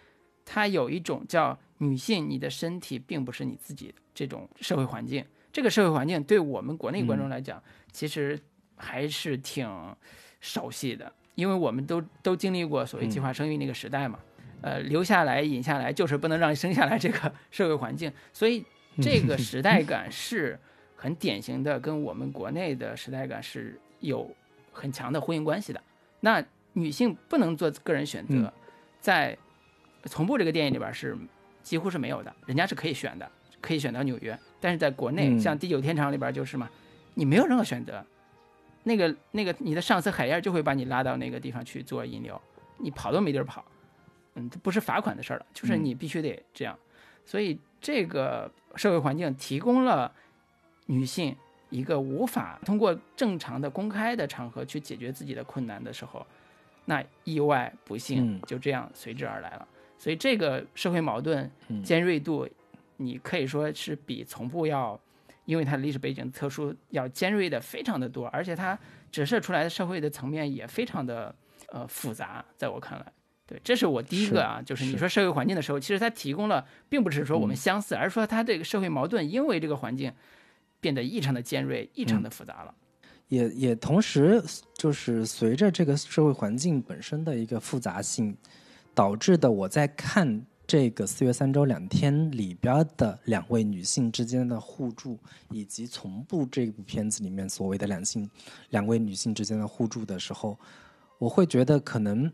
它有一种叫女性，你的身体并不是你自己这种社会环境。这个社会环境对我们国内观众来讲，其实还是挺熟悉的，因为我们都都经历过所谓计划生育那个时代嘛。呃，留下来引下来就是不能让生下来这个 社会环境，所以这个时代 感是很典型的，跟我们国内的时代感是有很强的呼应关系的。那女性不能做个人选择，在从部这个电影里边是几乎是没有的，人家是可以选的，可以选到纽约，但是在国内像《地久天长》里边就是嘛，你没有任何选择，那个那个你的上司海燕就会把你拉到那个地方去做引流，你跑都没地儿跑。嗯，这不是罚款的事儿了，就是你必须得这样，所以这个社会环境提供了女性一个无法通过正常的公开的场合去解决自己的困难的时候，那意外不幸就这样随之而来了。所以这个社会矛盾尖锐度，你可以说是比从部要，因为它的历史背景特殊，要尖锐的非常的多，而且它折射出来的社会的层面也非常的呃复杂，在我看来。对，这是我第一个啊，就是你说社会环境的时候，其实它提供了，并不是说我们相似，而是说它这个社会矛盾因为这个环境变得异常的尖锐，异常的复杂了。也也同时就是随着这个社会环境本身的一个复杂性，导致的我在看这个四月三周两天里边的两位女性之间的互助，以及从不这部片子里面所谓的两性两位女性之间的互助的时候，我会觉得可能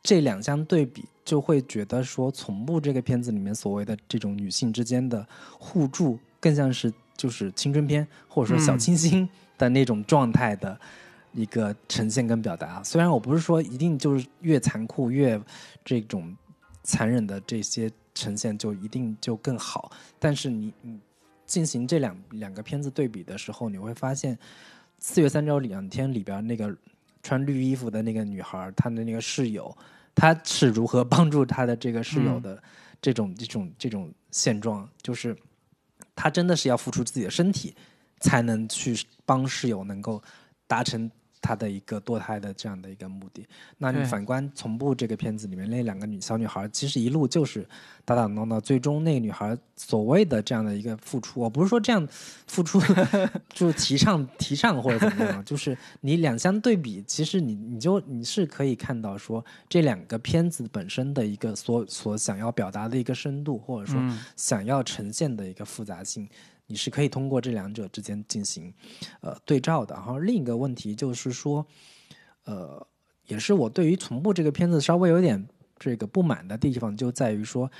这两相对比，就会觉得说从不这个片子里面所谓的这种女性之间的互助，更像是就是青春片或者说小清新的那种状态的一个呈现跟表达。虽然我不是说一定就是越残酷越这种。残忍的这些呈现就一定就更好，但是你你进行这两两个片子对比的时候，你会发现《四月三周两天》里边那个穿绿衣服的那个女孩，她的那个室友，她是如何帮助她的这个室友的这种这种这种现状，就是她真的是要付出自己的身体，才能去帮室友能够达成。他的一个堕胎的这样的一个目的，那你反观从部这个片子里面那两个女小女孩，其实一路就是打打闹闹，最终那个女孩所谓的这样的一个付出，我不是说这样付出 就是提倡提倡或者怎么样，就是你两相对比，其实你你就你是可以看到说这两个片子本身的一个所所想要表达的一个深度，或者说想要呈现的一个复杂性。你是可以通过这两者之间进行，呃，对照的。然后另一个问题就是说，呃，也是我对于《从布》这个片子稍微有点这个不满的地方，就在于说，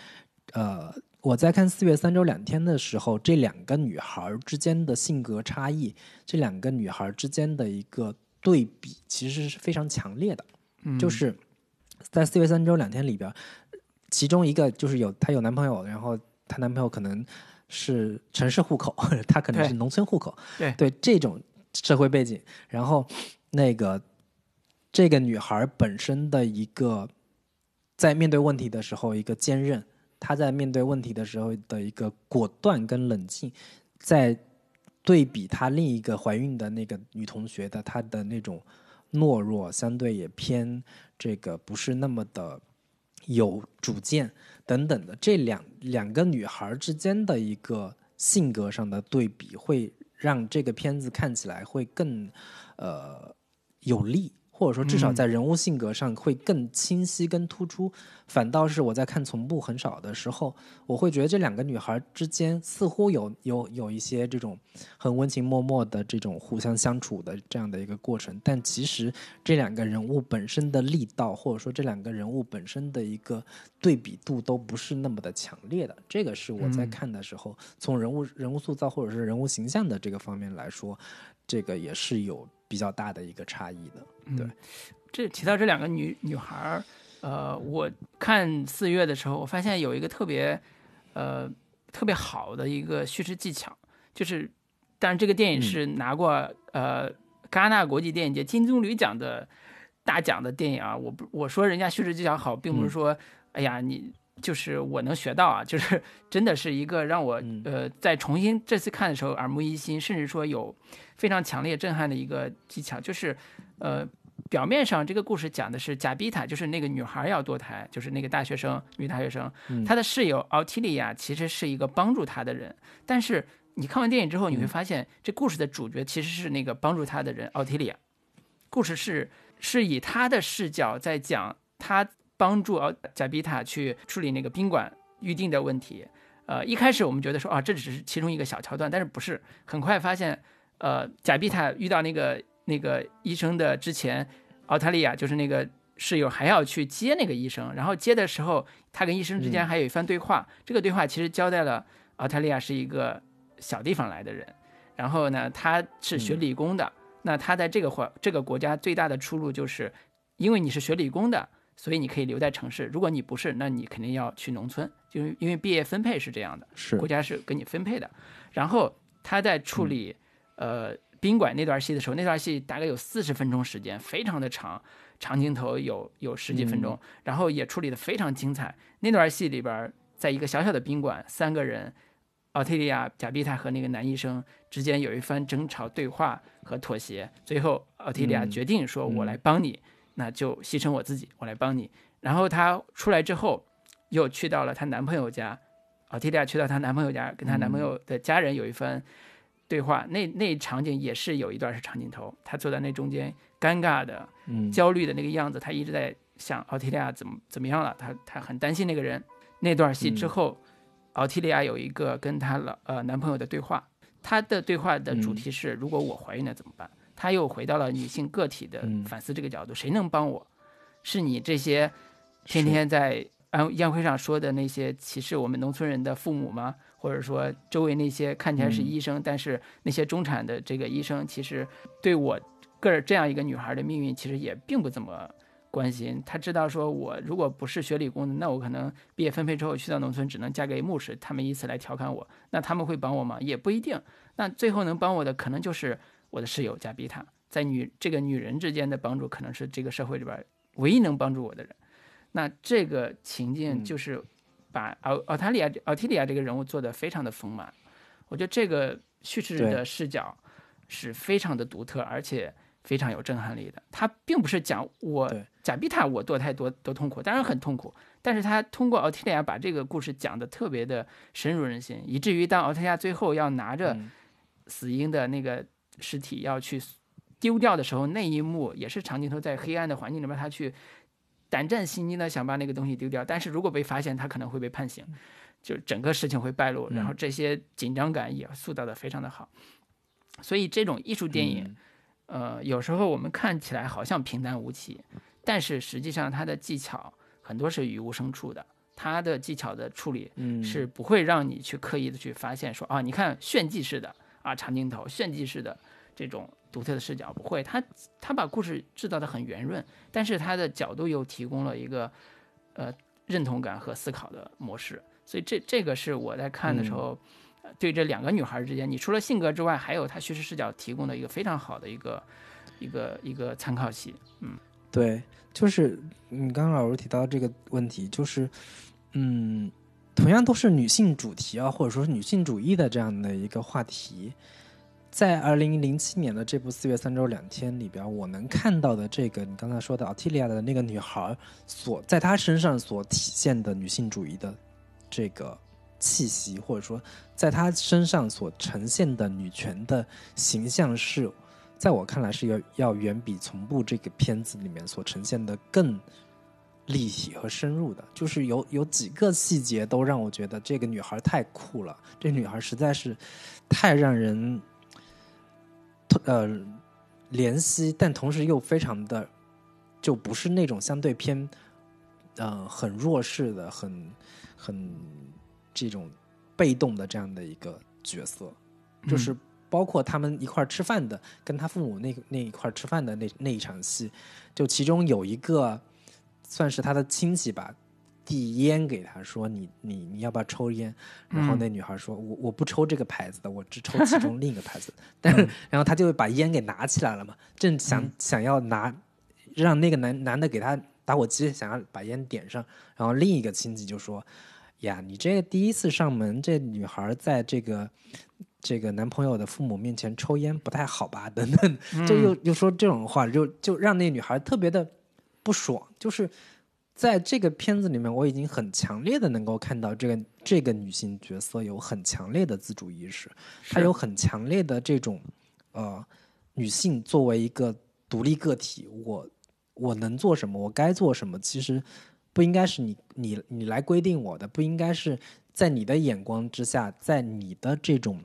呃，我在看《四月三周两天》的时候，这两个女孩之间的性格差异，这两个女孩之间的一个对比，其实是非常强烈的。嗯，就是在《四月三周两天》里边，其中一个就是有她有男朋友，然后她男朋友可能。是城市户口，他可能是农村户口。对对，这种社会背景，然后那个这个女孩本身的一个在面对问题的时候一个坚韧，她在面对问题的时候的一个果断跟冷静，在对比她另一个怀孕的那个女同学的她的那种懦弱，相对也偏这个不是那么的有主见。等等的这两两个女孩之间的一个性格上的对比，会让这个片子看起来会更呃有利。或者说，至少在人物性格上会更清晰、更突出。反倒是我在看从不很少的时候，我会觉得这两个女孩之间似乎有有有一些这种很温情脉脉的这种互相相处的这样的一个过程。但其实这两个人物本身的力道，或者说这两个人物本身的一个对比度，都不是那么的强烈的。这个是我在看的时候，从人物人物塑造或者是人物形象的这个方面来说，这个也是有比较大的一个差异的。对，这提到这两个女女孩儿，呃，我看四月的时候，我发现有一个特别，呃，特别好的一个叙事技巧，就是，但是这个电影是拿过呃戛纳国际电影节金棕榈奖的大奖的电影啊，我不我说人家叙事技巧好，并不是说，哎呀，你就是我能学到啊，就是 真的是一个让我呃在重新这次看的时候耳目一新，甚至说有非常强烈震撼的一个技巧，就是。呃，表面上这个故事讲的是贾比塔，就是那个女孩要堕胎，就是那个大学生女大学生，她的室友奥提利亚其实是一个帮助她的人。但是你看完电影之后，你会发现这故事的主角其实是那个帮助她的人奥提利亚。故事是是以她的视角在讲她帮助奥贾比塔去处理那个宾馆预定的问题。呃，一开始我们觉得说啊，这只是其中一个小桥段，但是不是？很快发现，呃，贾比塔遇到那个。那个医生的之前，奥塔利亚就是那个室友还要去接那个医生，然后接的时候，他跟医生之间还有一番对话。这个对话其实交代了奥塔利亚是一个小地方来的人，然后呢，他是学理工的。那他在这个环这个国家最大的出路就是，因为你是学理工的，所以你可以留在城市；如果你不是，那你肯定要去农村，就因为毕业分配是这样的，是国家是给你分配的。然后他在处理，呃。宾馆那段戏的时候，那段戏大概有四十分钟时间，非常的长，长镜头有有十几分钟，然后也处理的非常精彩。那段戏里边，在一个小小的宾馆，三个人，奥提利亚、贾碧塔和那个男医生之间有一番争吵、对话和妥协。最后，奥提利亚决定说：“我来帮你，那就牺牲我自己，我来帮你。”然后她出来之后，又去到了她男朋友家，奥提利亚去到她男朋友家，跟她男朋友的家人有一番。对话那那场景也是有一段是长镜头，她坐在那中间，尴尬的、焦虑的那个样子，她一直在想奥提利亚怎么怎么样了，她她很担心那个人。那段戏之后，奥提利亚有一个跟她老呃男朋友的对话，她的对话的主题是：如果我怀孕了怎么办？她又回到了女性个体的反思这个角度，谁能帮我？是你这些天天在安宴会上说的那些歧视我们农村人的父母吗？或者说周围那些看起来是医生，但是那些中产的这个医生，其实对我个儿这样一个女孩的命运，其实也并不怎么关心。他知道说，我如果不是学理工的，那我可能毕业分配之后去到农村，只能嫁给牧师。他们以此来调侃我，那他们会帮我吗？也不一定。那最后能帮我的，可能就是我的室友加比塔。在女这个女人之间的帮助，可能是这个社会里边唯一能帮助我的人。那这个情境就是把奥奥塔利亚奥提利亚这个人物做得非常的丰满。我觉得这个叙事的视角是非常的独特，而且非常有震撼力的。他并不是讲我贾比塔我堕胎多多痛苦，当然很痛苦，但是他通过奥提利亚把这个故事讲得特别的深入人心，以至于当奥提利亚最后要拿着死婴的那个尸体要去。丢掉的时候，那一幕也是长镜头在黑暗的环境里面，他去胆战心惊的想把那个东西丢掉。但是如果被发现，他可能会被判刑，就整个事情会败露。然后这些紧张感也塑造的非常的好。所以这种艺术电影，呃，有时候我们看起来好像平淡无奇，但是实际上它的技巧很多是语无声处的。它的技巧的处理是不会让你去刻意的去发现说啊，你看炫技似的啊长镜头，炫技式的这种。独特的视角不会，他他把故事制造的很圆润，但是他的角度又提供了一个呃认同感和思考的模式，所以这这个是我在看的时候，对这两个女孩之间，你除了性格之外，还有他叙事视角提供的一个非常好的一个一个一个参考系。嗯，对，就是你刚刚老师提到这个问题，就是嗯，同样都是女性主题啊，或者说是女性主义的这样的一个话题。在二零零七年的这部《四月三周两天》里边，我能看到的这个你刚才说的奥提利亚的那个女孩，所在她身上所体现的女性主义的这个气息，或者说在她身上所呈现的女权的形象，是在我看来是要要远比从部这个片子里面所呈现的更立体和深入的。就是有有几个细节都让我觉得这个女孩太酷了，这女孩实在是太让人。呃，怜惜，但同时又非常的，就不是那种相对偏，呃，很弱势的、很很这种被动的这样的一个角色，就是包括他们一块吃饭的，跟他父母那那一块吃饭的那那一场戏，就其中有一个算是他的亲戚吧。递烟给他说：“你你你要不要抽烟？”然后那女孩说：“我我不抽这个牌子的，我只抽其中 另一个牌子。”但然后他就把烟给拿起来了嘛，正想想要拿，让那个男男的给他打火机，想要把烟点上。然后另一个亲戚就说：“呀，你这个第一次上门，这女孩在这个这个男朋友的父母面前抽烟不太好吧？” 等等，就又又说这种话，就就让那女孩特别的不爽，就是。在这个片子里面，我已经很强烈的能够看到这个这个女性角色有很强烈的自主意识，她有很强烈的这种，呃，女性作为一个独立个体，我我能做什么，我该做什么，其实不应该是你你你来规定我的，不应该是在你的眼光之下，在你的这种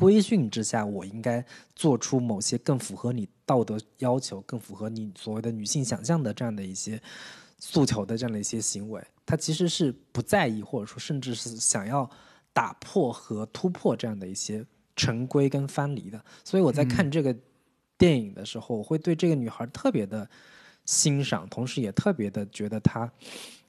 规训之下，我应该做出某些更符合你道德要求、更符合你所谓的女性想象的这样的一些。诉求的这样的一些行为，他其实是不在意，或者说甚至是想要打破和突破这样的一些陈规跟藩篱的。所以我在看这个电影的时候，我会对这个女孩特别的欣赏，同时也特别的觉得她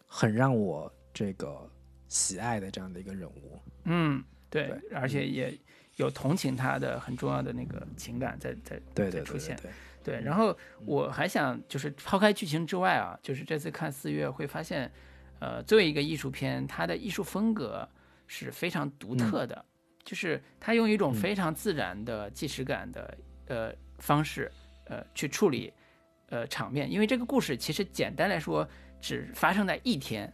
很让我这个喜爱的这样的一个人物。嗯，对，而且也有同情他的很重要的那个情感在在在出现。对，然后我还想就是抛开剧情之外啊，就是这次看四月会发现，呃，作为一个艺术片，它的艺术风格是非常独特的，就是它用一种非常自然的纪实感的呃方式，呃去处理呃场面，因为这个故事其实简单来说只发生在一天，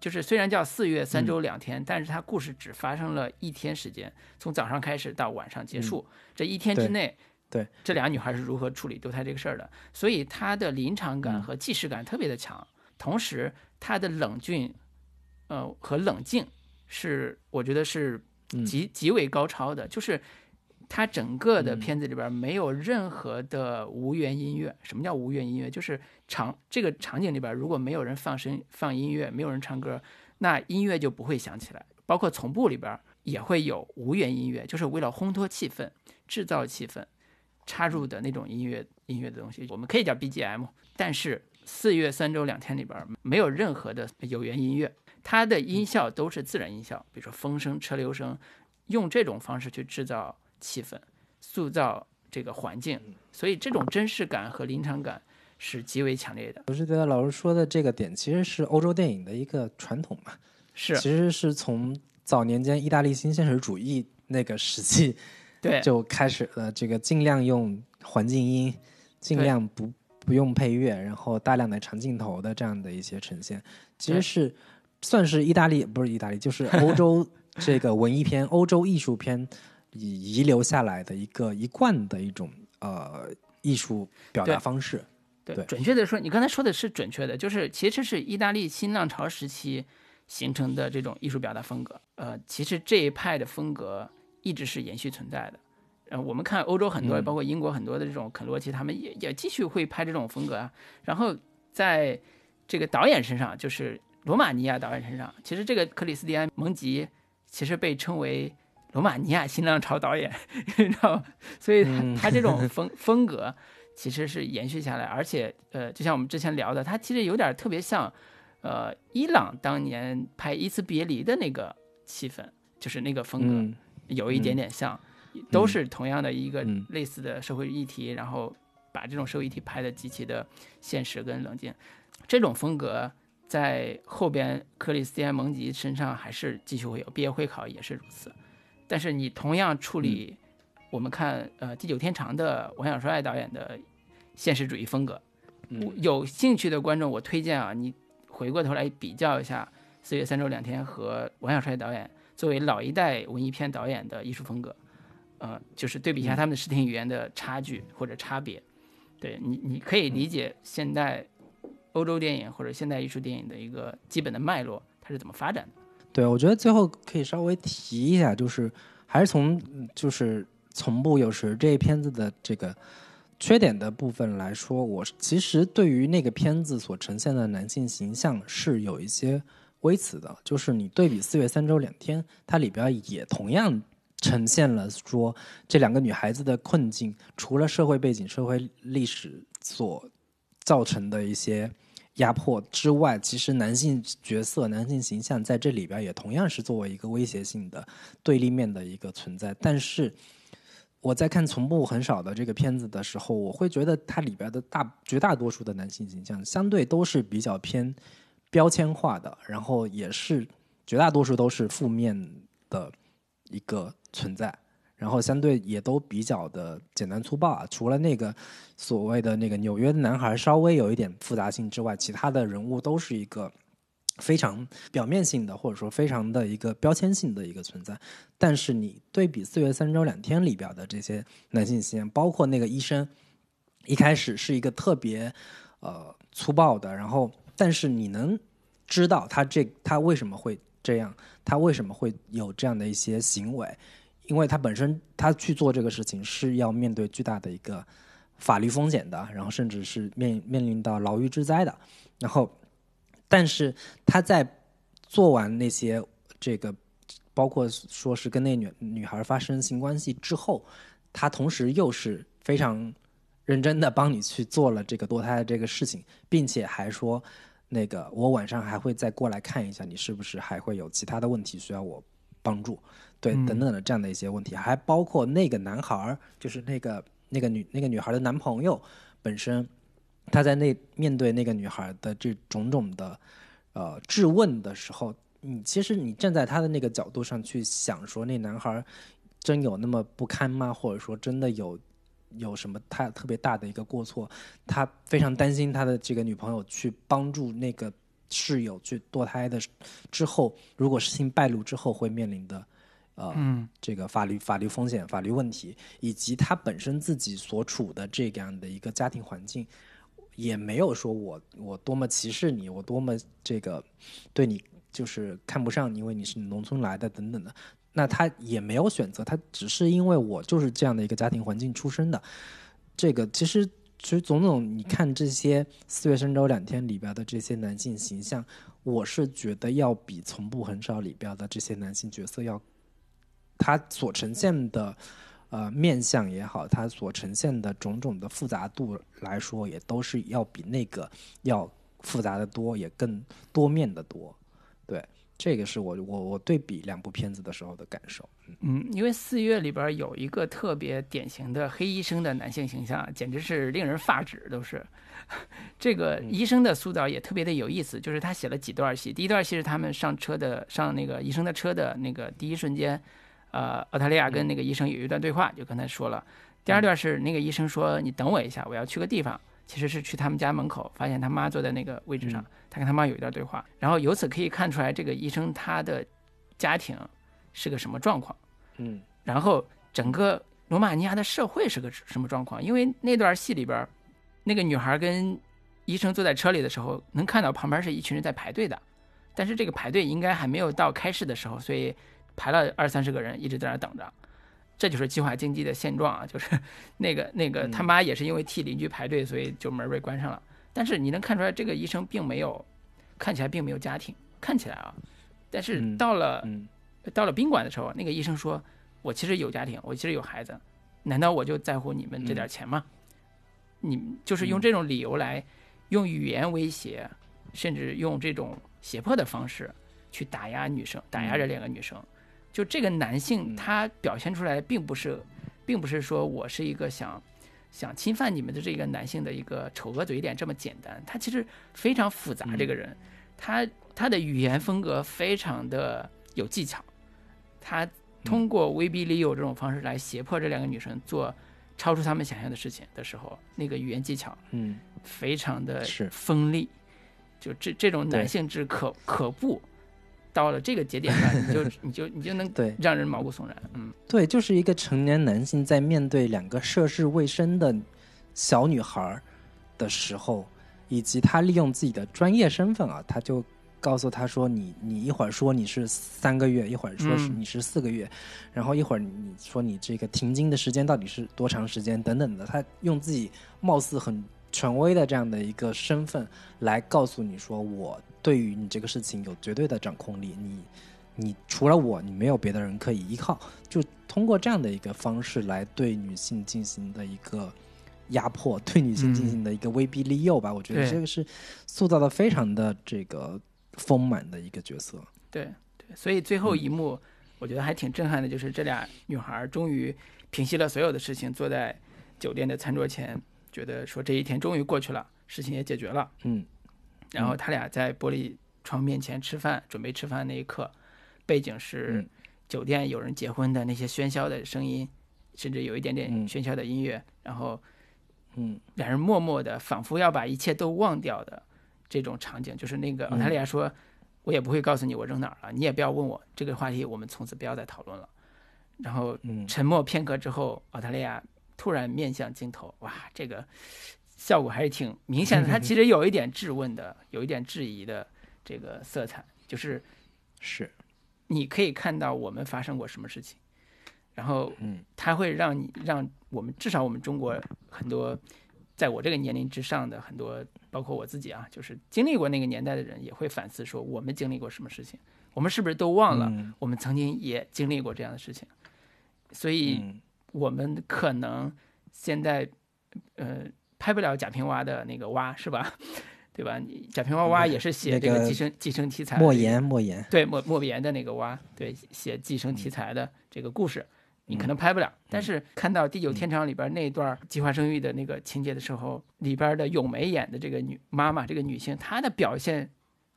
就是虽然叫四月三周两天，但是它故事只发生了一天时间，从早上开始到晚上结束，这一天之内。对，这俩女孩是如何处理堕胎这个事儿的？所以她的临场感和即视感特别的强，同时她的冷峻呃和冷静是我觉得是嗯极极为高超的，就是它整个的嗯片子里边没有任何的无源音乐。什么叫无源音乐？就是场这个场景里边如果没有人放声放音乐，没有人唱歌，那音乐就不会响起来。包括从部里边也会有无源音乐，就是为了烘托气氛、制造气氛，插入的那种音乐音乐的东西，我们可以叫 BGM。但是四月三周两天里边没有任何的有源音乐，它的音效都是自然音效，比如说风声、车流声，用这种方式去制造气氛，塑造这个环境，所以这种真实感和临场感是极为强烈的。我是觉得老师说的这个点，其实是欧洲电影的一个传统嘛，是。其实是从早年间意大利新现实主义那个时期 对，就开始了，这个尽量用环境音，尽量不不用配乐，然后大量的长镜头的这样的一些呈现，其实是算是意大利不是意大利，就是欧洲 这个文艺片、欧洲艺术片遗遗留下来的一个一贯的一种呃艺术表达方式。对，对准确的说，你刚才说的是准确的，就是其实是意大利新浪潮时期形成的这种艺术表达风格。呃，其实这一派的风格一直是延续存在的。呃，我们看欧洲很多，嗯包括英国很多的这种肯罗奇，他们也也继续会拍这种风格啊。然后在这个导演身上，就是罗马尼亚导演身上，其实这个克里斯蒂安·蒙吉其实被称为罗马尼亚新浪潮导演，你知道吗？所以他这种 风风格其实是延续下来，而且呃，就像我们之前聊的，他其实有点特别像呃伊朗当年拍《一次别离》的那个气氛，就是那个风格。嗯有一点点像，都是同样的一个嗯类似的社会议题，然后把这种社会议题拍的极其的现实跟冷静。这种风格在后边克里斯蒂安·蒙吉身上还是继续会有，毕业会考也是如此。但是你同样处理，我们看呃《地久天长》的王小帅导演的现实主义风格，嗯有兴趣的观众，我推荐啊，你回过头来比较一下《四月三周两天》和王小帅导演作为老一代文艺片导演的艺术风格，呃，就是对比一下他们的视听语言的差距或者差别。对你，你可以理解现代欧洲电影或者现代艺术电影的一个基本的脉络，它是怎么发展的。对，我觉得最后可以稍微提一下，就是还是从就是从不有时这一片子的这个缺点的部分来说，我其实对于那个片子所呈现的男性形象是有一些微词的，就是你对比《四月三周两天》，它里边也同样呈现了说这两个女孩子的困境，除了社会背景、社会历史所造成的一些压迫之外，其实男性角色、男性形象在这里边也同样是作为一个威胁性的对立面的一个存在。但是我在看从不很少的这个片子的时候，我会觉得它里边的大绝大多数的男性形象相对都是比较偏标签化的，然后也是绝大多数都是负面的一个存在。然后相对也都比较的简单粗暴啊，除了那个所谓的那个纽约的男孩稍微有一点复杂性之外，其他的人物都是一个非常表面性的，或者说非常的一个标签性的一个存在。但是你对比《四月三周两天》里边的这些男性形象，包括那个医生，一开始是一个特别呃粗暴的，然后但是你能知道他这他为什么会这样，他为什么会有这样的一些行为。因为他本身他去做这个事情是要面对巨大的一个法律风险的，然后甚至是面面临到牢狱之灾的。然后，但是他在做完那些这个，包括说是跟那女女孩发生性关系之后，他同时又是非常认真的帮你去做了这个堕胎的这个事情，并且还说那个我晚上还会再过来看一下你是不是还会有其他的问题需要我帮助。对，嗯等等的这样的一些问题，还包括那个男孩儿，就是那个那个女那个女孩的男朋友本身，他在那面对那个女孩的这种种的呃质问的时候，你其实你站在他的那个角度上去想，说那男孩儿真有那么不堪吗？或者说真的有有什么他特别大的一个过错？他非常担心他的这个女朋友去帮助那个室友去堕胎的之后，如果事情败露之后会面临的。呃，嗯这个法律法律风险、法律问题，以及他本身自己所处的这样的一个家庭环境，也没有说我我多么歧视你，我多么这个对你就是看不上你，因为你是农村来的等等的。那他也没有选择，他只是因为我就是这样的一个家庭环境出身的。这个其实其实总总，你看这些《四月深州两天》里边的这些男性形象，我是觉得要比《从不很少》里边的这些男性角色要，他所呈现的呃面相也好，它所呈现的种种的复杂度来说，也都是要比那个要复杂的多，也更多面的多。对，这个是我我我对比两部片子的时候的感受。嗯，因为四月里边有一个特别典型的黑医生的男性形象，简直是令人发指。都是 这个医生的塑造也特别的有意思，就是他写了几段戏。第一段戏是他们上车的，上那个医生的车的那个第一瞬间，呃，澳大利亚跟那个医生有一段对话，就刚才说了。第二段是那个医生说：“你等我一下，我要去个地方。”其实是去他们家门口，发现他妈坐在那个位置上，他跟他妈有一段对话，然后由此可以看出来这个医生他的家庭是个什么状况，嗯，然后整个罗马尼亚的社会是个什么状况？因为那段戏里边，那个女孩跟医生坐在车里的时候，能看到旁边是一群人在排队的，但是这个排队应该还没有到开始的时候，所以排了二三十个人一直在那等着。这就是计划经济的现状啊！就是 那个那个他妈也是因为替邻居排队，所以就门被关上了。但是你能看出来，这个医生并没有看起来并没有家庭，看起来啊。但是到了到了宾馆的时候，那个医生说：“我其实有家庭，我其实有孩子，难道我就在乎你们这点钱吗？”你就是用这种理由来用语言威胁，甚至用这种胁迫的方式去打压女生，打压这两个女生。就这个男性，他表现出来并不是，并不是说我是一个想想侵犯你们的这个男性的一个丑恶嘴脸这么简单。他其实非常复杂，这个人，他他的语言风格非常的有技巧，他通过威逼利诱这种方式来胁迫这两个女生做超出他们想象的事情的时候，那个语言技巧，嗯，非常的锋利。就这这种男性之可可怖。到了这个节点上，你就 你就你就能对让人毛骨悚然。嗯，对，就是一个成年男性在面对两个涉世未深的小女孩的时候，以及他利用自己的专业身份啊，他就告诉他说：“你你一会儿说你是三个月，一会儿说是你是四个月，然后一会儿你说你这个停经的时间到底是多长时间等等的。”他用自己貌似很权威的这样的一个身份来告诉你说：“我。”对于你这个事情有绝对的掌控力，你，你除了我，你没有别的人可以依靠。就通过这样的一个方式来对女性进行的一个压迫，对女性进行的一个威逼利诱吧。我觉得这个是塑造的非常的这个丰满的一个角色。对对，所以最后一幕我觉得还挺震撼的，就是这俩女孩终于平息了所有的事情，坐在酒店的餐桌前，觉得说这一天终于过去了，事情也解决了。嗯。然后他俩在玻璃窗面前吃饭，准备吃饭那一刻，背景是酒店有人结婚的那些喧嚣的声音，甚至有一点点喧嚣的音乐。然后，嗯，两人默默的，仿佛要把一切都忘掉的这种场景，就是那个澳大利亚说：“我也不会告诉你我扔哪儿了，你也不要问我这个话题，我们从此不要再讨论了。”然后沉默片刻之后，澳大利亚突然面向镜头，哇，这个。效果还是挺明显的，它 其实有一点质问的，有一点质疑的这个色彩，就是是，你可以看到我们发生过什么事情，然后，嗯，它会让你让我们至少我们中国很多，在我这个年龄之上的很多，包括我自己啊，就是经历过那个年代的人，也会反思说我们经历过什么事情，我们是不是都忘了我们曾经也经历过这样的事情，所以我们可能现在，呃。拍不了贾平凹的那个蛙是吧？对吧？贾平凹蛙也是写这个寄生寄生题材。莫言，莫言。对，莫莫言的那个蛙，对，写寄生题材的这个故事，你可能拍不了。但是看到《地久天长》里边那段计划生育的那个情节的时候，里边的咏梅演的这个女妈妈，这个女性，她的表现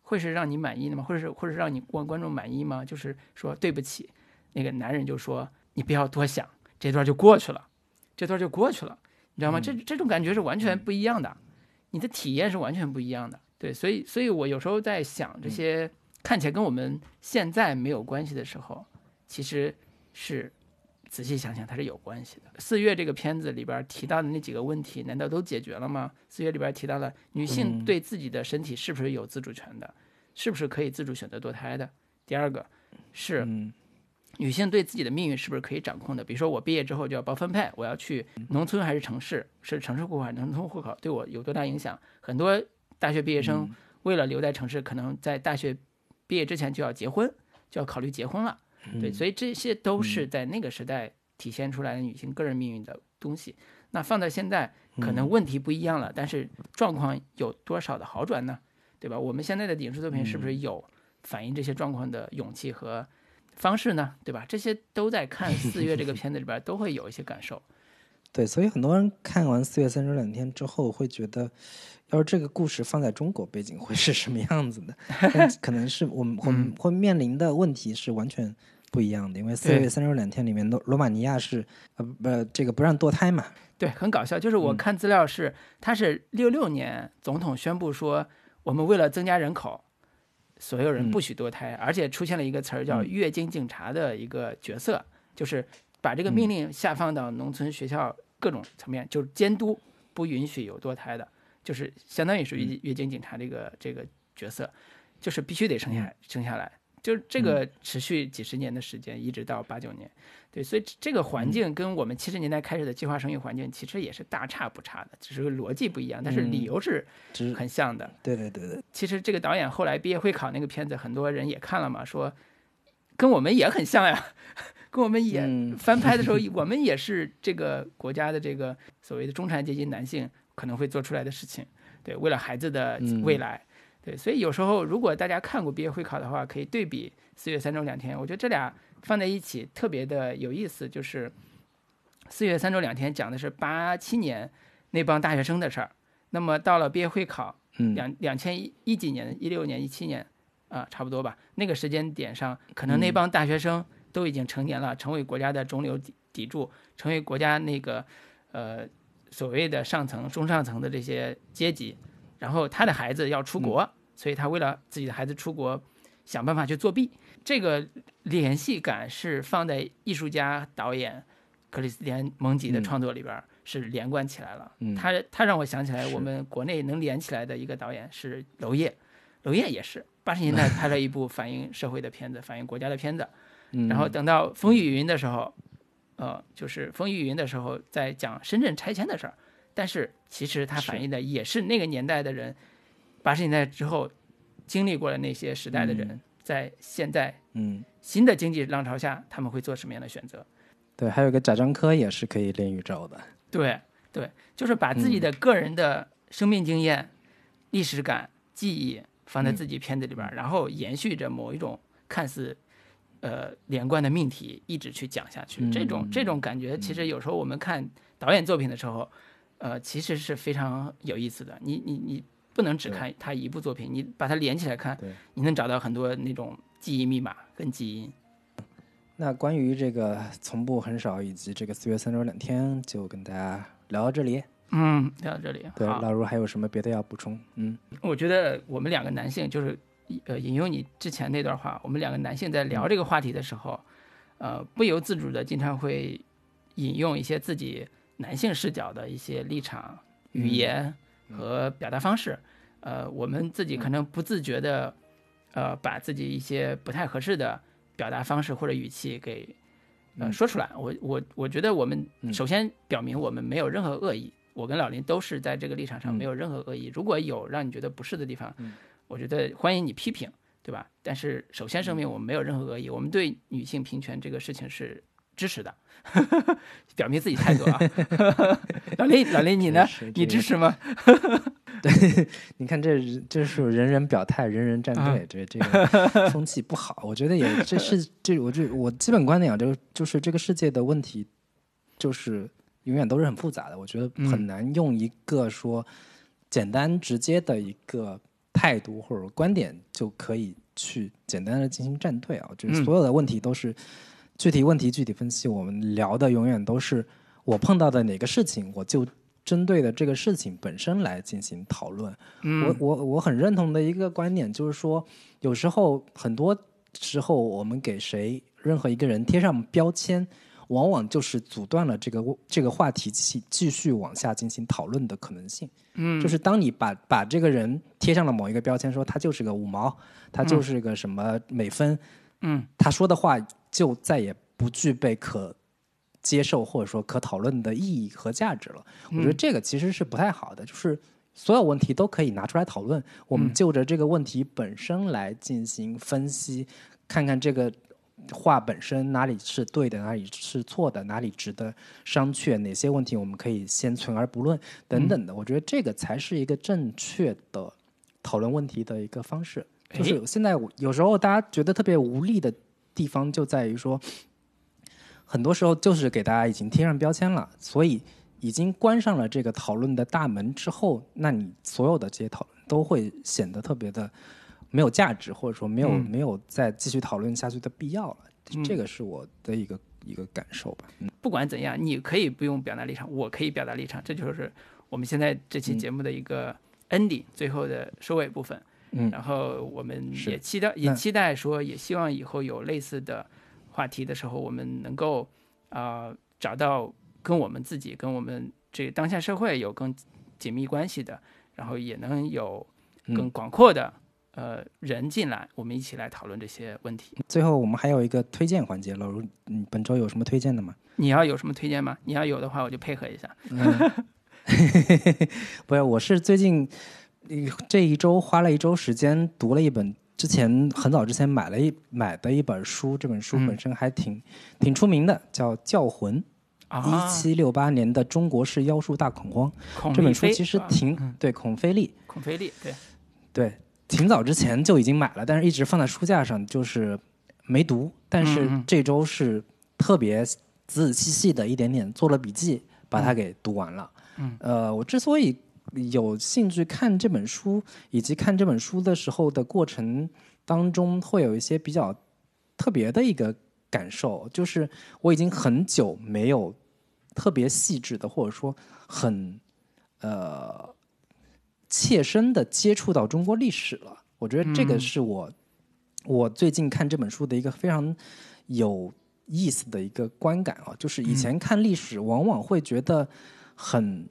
会是让你满意的吗？或者是或者让你观观众满意吗？就是说对不起，那个男人就说你不要多想，这段就过去了，这段就过去了。你知道吗？这这种感觉是完全不一样的，你的体验是完全不一样的。对，所以，所以我有时候在想，这些看起来跟我们现在没有关系的时候，其实是仔细想想它是有关系的。四月这个片子里边提到的那几个问题，难道都解决了吗？四月里边提到了女性对自己的身体是不是有自主权的？是不是可以自主选择堕胎的？第二个是嗯女性对自己的命运是不是可以掌控的？比如说我毕业之后就要包分配，我要去农村还是城市，是城市户口还是农村户口，对我有多大影响？很多大学毕业生为了留在城市，可能在大学毕业之前就要结婚，就要考虑结婚了。对，所以这些都是在那个时代体现出来的女性个人命运的东西。那放在现在，可能问题不一样了，但是状况有多少的好转呢？对吧？我们现在的影视作品是不是有反映这些状况的勇气和方式呢？对吧？这些都在看 《四月》这个片子里边都会有一些感受。对，所以很多人看完《四月三十两天》之后，会觉得，要是这个故事放在中国背景会是什么样子的？但可能是我们会会面临的问题是完全不一样的，因为《四月三十两天》里面罗罗马尼亚是呃不这个不让堕胎嘛，对，很搞笑。就是我看资料是，他是六六年总统宣布说，我们为了增加人口，所有人不许堕胎，而且出现了一个词儿叫“月经警察”的一个角色，就是把这个命令下放到农村学校各种层面，就是监督不允许有堕胎的，就是相当于是月月经警察这个这个角色，就是必须得生下生下来。就是这个持续几十年的时间，一直到八九年，对，所以这个环境跟我们七十年代开始的计划生育环境其实也是大差不差的，只是逻辑不一样，但是理由是很像的。对对对对，其实这个导演后来毕业会考那个片子，很多人也看了嘛，说跟我们也很像呀，跟我们也嗯。翻拍的时候，我们也是这个国家的这个所谓的中产阶级男性可能会做出来的事情，对，为了孩子的嗯。未来。对，所以有时候如果大家看过毕业会考的话，可以对比四月三周两天，我觉得这俩放在一起特别的有意思。就是四月三周两天讲的是八七年那帮大学生的事儿，那么到了毕业会考，嗯两两千一一几年，一六年、一七年啊、差不多吧，那个时间点上，可能那帮大学生都已经成年了，成为国家的中流砥砥柱，成为国家那个呃所谓的上层、中上层的这些阶级。然后他的孩子要出国，所以他为了自己的孩子出国，想办法去作弊。这个联系感是放在艺术家、导演克里斯蒂安·蒙吉的嗯创作里边是连贯起来了。嗯他他让我想起来，我们国内能连起来的一个导演是娄烨，娄烨也是八十年代拍了一部反映社会的片子，反映国家的片子。嗯然后等到《风雨云》的时候，呃，就是《风雨云》的时候在讲深圳拆迁的事儿，但是其实它反映的也是那个年代的人，八十年代之后经历过的那些时代的人，嗯。在现在嗯。新的经济浪潮下，他们会做什么样的选择？对，还有个贾樟柯也是可以练宇宙的，对对，就是把自己的个人的生命经验、历史感、记忆放在自己片子里边儿，然后延续着某一种看似呃连贯的命题，一直去讲下去。这种这种感觉，其实有时候我们看导演作品的时候，呃，其实是非常有意思的。你你你不能只看他一部作品，你把它连起来看，你能找到很多那种记忆密码跟基因。那关于这个从不很少以及这个四月三周两天，就跟大家聊到这里。嗯，聊到这里，对，老卢还有什么别的要补充？嗯我觉得我们两个男性就是，呃，引用你之前那段话，我们两个男性在聊这个话题的时候，呃，不由自主的经常会引用一些自己男性视角的一些立场、语言和表达方式，呃，我们自己可能不自觉的，呃，把自己一些不太合适的表达方式或者语气给。呃，嗯说出来，我我我觉得我们嗯首先表明我们没有任何恶意，我跟老林都是在这个立场上嗯没有任何恶意。如果有让你觉得不适的地方，嗯我觉得欢迎你批评，对吧？但是首先声明，嗯我们没有任何恶意，我们对女性平权这个事情是支持的，表明自己态度啊。老林，老林，你呢？你支持吗？对你看这这是人人表态，人人站队，这这个风气不好。我觉得也这是这我这我基本观点啊，就就是这个世界的问题，就是永远都是很复杂的。我觉得很难用一个说简单直接的一个态度或者观点就可以去简单的进行站队啊。就是嗯所有的问题都是具体问题具体分析，我们聊的永远都是我碰到的哪个事情，我就针对的这个事情本身来进行讨论。嗯我我我很认同的一个观点就是说，有时候很多时候我们给谁任何一个人贴上标签，往往就是阻断了这个这个话题继继续往下进行讨论的可能性。嗯，就是当你把把这个人贴上了某一个标签，说他就是个五毛，他就是个什么美分，嗯，他说的话就再也不具备可接受或者说可讨论的意义和价值了。我觉得这个其实是不太好的，就是所有问题都可以拿出来讨论，我们就着这个问题本身来进行分析，看看这个。话本身哪里是对的，哪里是错的，哪里值得商榷，哪些问题我们可以先存而不论，等等的。我觉得这个才是一个正确的讨论问题的一个方式。就是现在有时候大家觉得特别无力的地方，就在于说，很多时候就是给大家已经贴上标签了，所以已经关上了这个讨论的大门之后，那你所有的这些讨论都会显得特别的。没有价值，或者说没有没有再继续讨论下去的必要了，这个是我的一个一个感受吧。不管怎样，你可以不用表达立场，我可以表达立场，这就是我们现在这期节目的一个 ending，最后的收尾部分。嗯，然后我们也期待，也期待说，也希望以后有类似的话题的时候，我们能够啊找到跟我们自己、跟我们这当下社会有更紧密关系的，然后也能有更广阔的。呃，人进来，我们一起来讨论这些问题。最后，我们还有一个推荐环节老。如嗯，本周有什么推荐的吗？你要有什么推荐吗？你要有的话，我就配合一下。嗯 不是，我是最近这一周花了一周时间读了一本之前很早之前买了一买的一本书。这本书本身还挺挺出名的，叫《教魂》，一七六八年的中国式妖术大恐慌。这本书其实挺对孔飞利，孔飞利，对对。挺早之前就已经买了，但是一直放在书架上，就是没读。但是这周是特别仔仔细细的一点点做了笔记，把它给读完了。嗯，呃，我之所以有兴趣看这本书，以及看这本书的时候的过程当中，会有一些比较特别的一个感受，就是我已经很久没有特别细致的，或者说很呃。切身的接触到中国历史了，我觉得这个是我我最近看这本书的一个非常有意思的一个观感啊，就是以前看历史往往会觉得很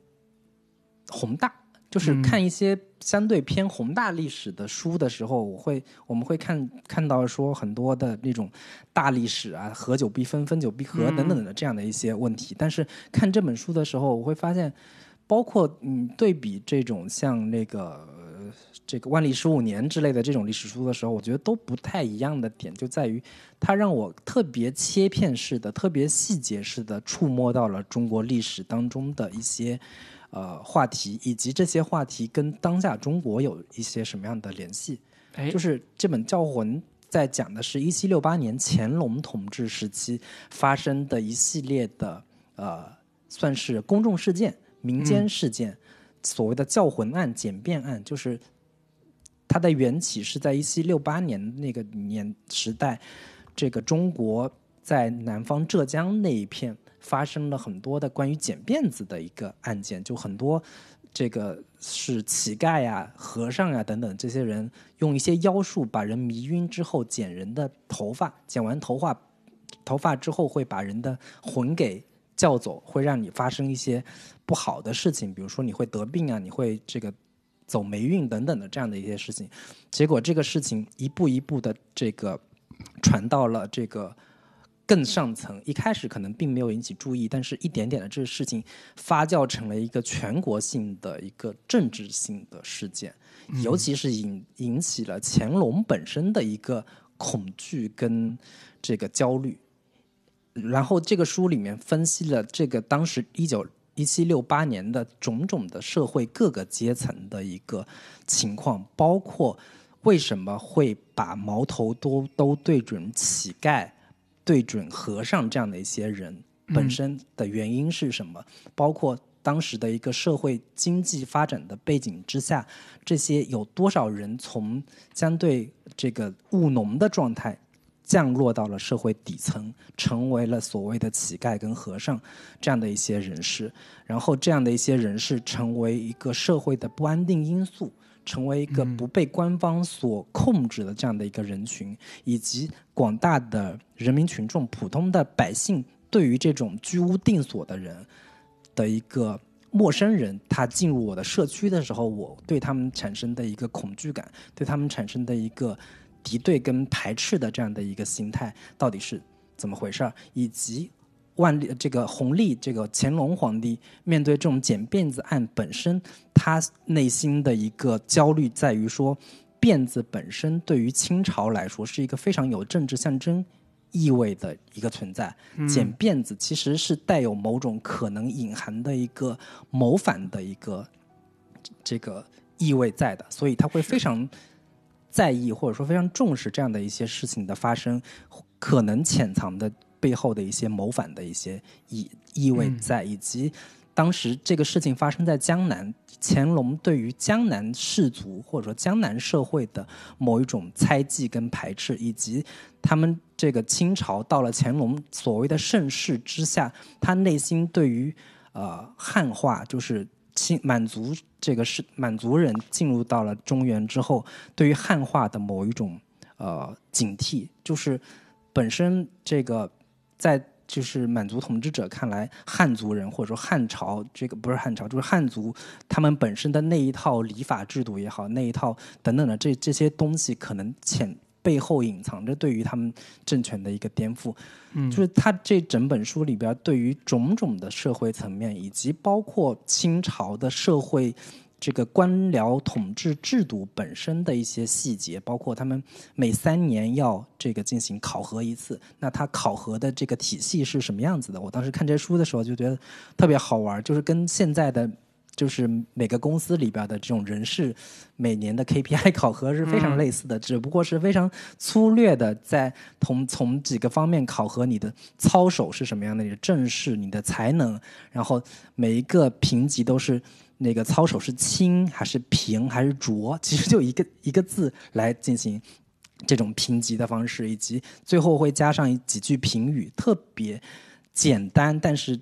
宏大，就是看一些相对偏宏大历史的书的时候，我会我们会看看到说很多的那种大历史啊，合久必分，分久必合等等的这样的一些问题，但是看这本书的时候，我会发现。包括嗯，对比这种像那个这个万历十五年之类的这种历史书的时候，我觉得都不太一样的点就在于，它让我特别切片式的、特别细节式的触摸到了中国历史当中的一些呃话题，以及这些话题跟当下中国有一些什么样的联系。哎，就是这本《教魂》在讲的是一七六八年乾隆统治时期发生的一系列的呃，算是公众事件。民间事件，所谓的教魂案、简便案，就是它的缘起是在一七六八年那个年时代，这个中国在南方浙江那一片发生了很多的关于剪辫子的一个案件，就很多这个是乞丐呀、和尚呀等等这些人用一些妖术把人迷晕之后剪人的头发，剪完头发头发之后会把人的魂给。叫走会让你发生一些不好的事情，比如说你会得病啊，你会这个走霉运等等的这样的一些事情。结果这个事情一步一步的这个传到了这个更上层，一开始可能并没有引起注意，但是一点点的这个事情发酵成了一个全国性的一个政治性的事件，尤其是引引起了乾隆本身的一个恐惧跟这个焦虑。然后这个书里面分析了这个当时一九一七六八年的种种的社会各个阶层的一个情况，包括为什么会把矛头都都对准乞丐、对准和尚这样的一些人本身的原因是什么？包括当时的一个社会经济发展的背景之下，这些有多少人从相对这个务农的状态？降落到了社会底层，成为了所谓的乞丐跟和尚这样的一些人士，然后这样的一些人士成为一个社会的不安定因素，成为一个不被官方所控制的这样的一个人群，以及广大的人民群众、普通的百姓对于这种居无定所的人的一个陌生人，他进入我的社区的时候，我对他们产生的一个恐惧感，对他们产生的一个敌对跟排斥的这样的一个心态，到底是怎么回事儿？以及万历这个弘历这个乾隆皇帝面对这种剪辫子案本身，他内心的一个焦虑在于说，辫子本身对于清朝来说是一个非常有政治象征。意味的一个存在，剪辫子其实是带有某种可能隐含的一个谋反的一个这个意味在的，所以他会非常在意或者说非常重视这样的一些事情的发生，可能潜藏的背后的一些谋反的一些意意味在，以及当时这个事情发生在江南，乾隆对于江南士族或者说江南社会的某一种猜忌跟排斥，以及他们。这个清朝到了乾隆所谓的盛世之下，他内心对于呃汉化，就是清满族这个是满族人进入到了中原之后，对于汉化的某一种呃警惕，就是本身这个在就是满族统治者看来，汉族人或者说汉朝这个不是汉朝，就是汉族他们本身的那一套礼法制度也好，那一套等等的这这些东西，可能潜。背后隐藏着对于他们政权的一个颠覆，嗯，就是他这整本书里边对于种种的社会层面，以及包括清朝的社会这个官僚统治制度本身的一些细节，包括他们每三年要这个进行考核一次，那他考核的这个体系是什么样子的？我当时看这书的时候就觉得特别好玩，就是跟现在的。就是每个公司里边的这种人事每年的 KPI 考核是非常类似的，只不过是非常粗略的在从从几个方面考核你的操守是什么样的，你的正式、你的才能，然后每一个评级都是那个操守是清还是平还是浊，其实就一个一个字来进行这种评级的方式，以及最后会加上几句评语，特别简单，但是。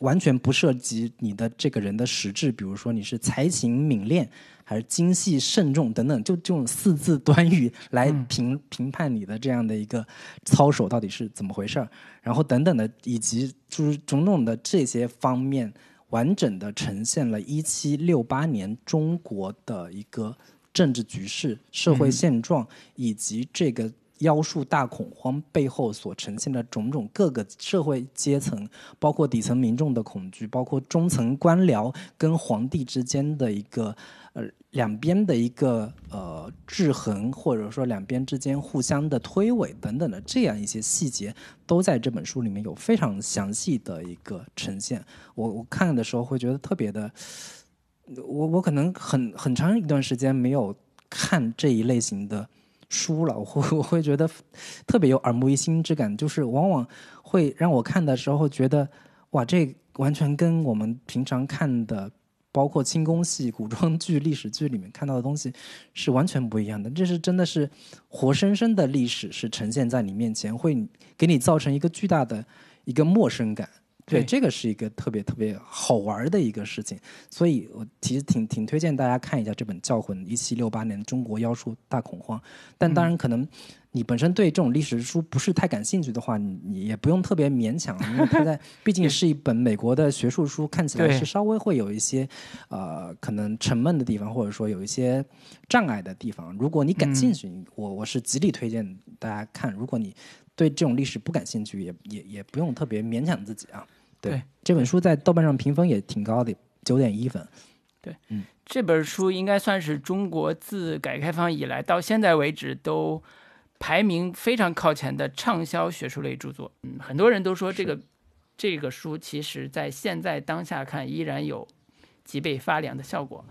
完全不涉及你的这个人的实质，比如说你是才情敏练，还是精细慎重等等，就这种四字短语来评评判你的这样的一个操守到底是怎么回事儿，然后等等的，以及就是种种的这些方面，完整的呈现了一七六八年中国的一个政治局势、社会现状以及这个。妖术大恐慌背后所呈现的种种各个社会阶层，包括底层民众的恐惧，包括中层官僚跟皇帝之间的一个两边的一个呃制衡，或者说两边之间互相的推诿等等的这样一些细节，都在这本书里面有非常详细的一个呈现。我我看的时候会觉得特别的，我我可能很很长一段时间没有看这一类型的。书了，我会我会觉得特别有耳目一新之感，就是往往会让我看的时候觉得，哇，这完全跟我们平常看的，包括清宫戏、古装剧、历史剧里面看到的东西是完全不一样的。这是真的是活生生的历史，是呈现在你面前，会给你造成一个巨大的一个陌生感。对，这个是一个特别特别好玩的一个事情，所以我其实挺挺推荐大家看一下这本《教魂》一七六八年中国妖术大恐慌。但当然，可能你本身对这种历史书不是太感兴趣的话，你你也不用特别勉强，因为它在 毕竟是一本美国的学术书，看起来是稍微会有一些呃可能沉闷的地方，或者说有一些障碍的地方。如果你感兴趣，我我是极力推荐大家看。如果你对这种历史不感兴趣，也也也不用特别勉强自己啊。对，这本书在豆瓣上评分也挺高的，九点一分。对，嗯，这本书应该算是中国自改革开放以来到现在为止都排名非常靠前的畅销学术类著作。嗯，很多人都说这个这个书其实在现在当下看依然有脊背发凉的效果。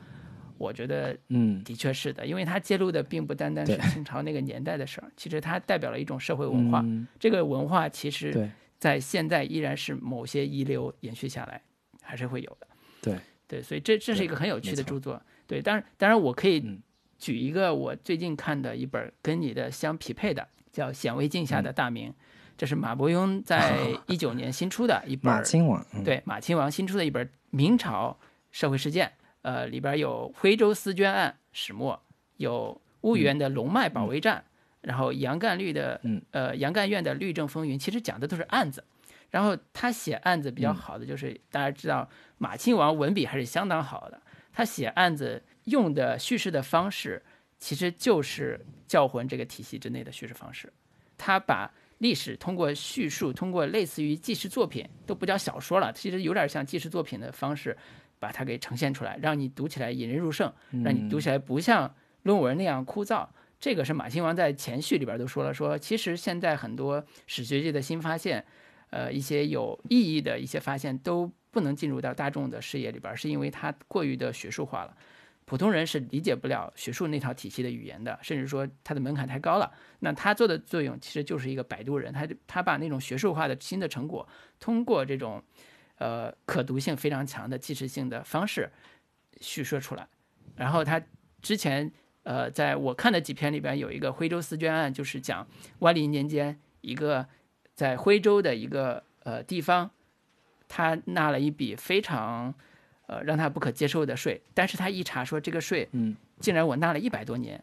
我觉得，嗯，的确是的，因为它揭露的并不单单是清朝那个年代的事儿，其实它代表了一种社会文化。这个文化其实，在现在依然是某些遗留延续下来，还是会有的。对对，所以这这是一个很有趣的著作。对，当然当然，我可以举一个我最近看的一本跟你的相匹配的，叫《显微镜下的大明》，这是马伯庸在 一九年新出的一本。马亲王。对，马亲王新出的一本明朝社会事件。呃，里边有徽州丝绢案始末，有婺源的龙脉保卫战，然后杨干律的，呃，杨干院的律政风云，其实讲的都是案子。然后他写案子比较好的就是、大家知道马亲王文笔还是相当好的，他写案子用的叙事的方式其实就是教魂这个体系之内的叙事方式，他把历史通过叙述，通过类似于纪实作品，都不叫小说了，其实有点像纪实作品的方式，把它给呈现出来，让你读起来引人入胜，让你读起来不像论文那样枯燥。这个是马亲王在前序里边都说了，说其实现在很多史学界的新发现，呃，一些有意义的一些发现都不能进入到大众的视野里边，是因为它过于的学术化了。普通人是理解不了学术那套体系的语言的，甚至说它的门槛太高了。那他做的作用其实就是一个摆渡人，他他把那种学术化的新的成果，通过这种呃可读性非常强的纪实性的方式叙说出来。然后他之前呃在我看的几篇里边有一个徽州丝绢案，就是讲万历年间一个在徽州的一个呃地方，他纳了一笔非常。呃，让他不可接受的税，但是他一查说这个税，嗯，竟然我纳了一百多年，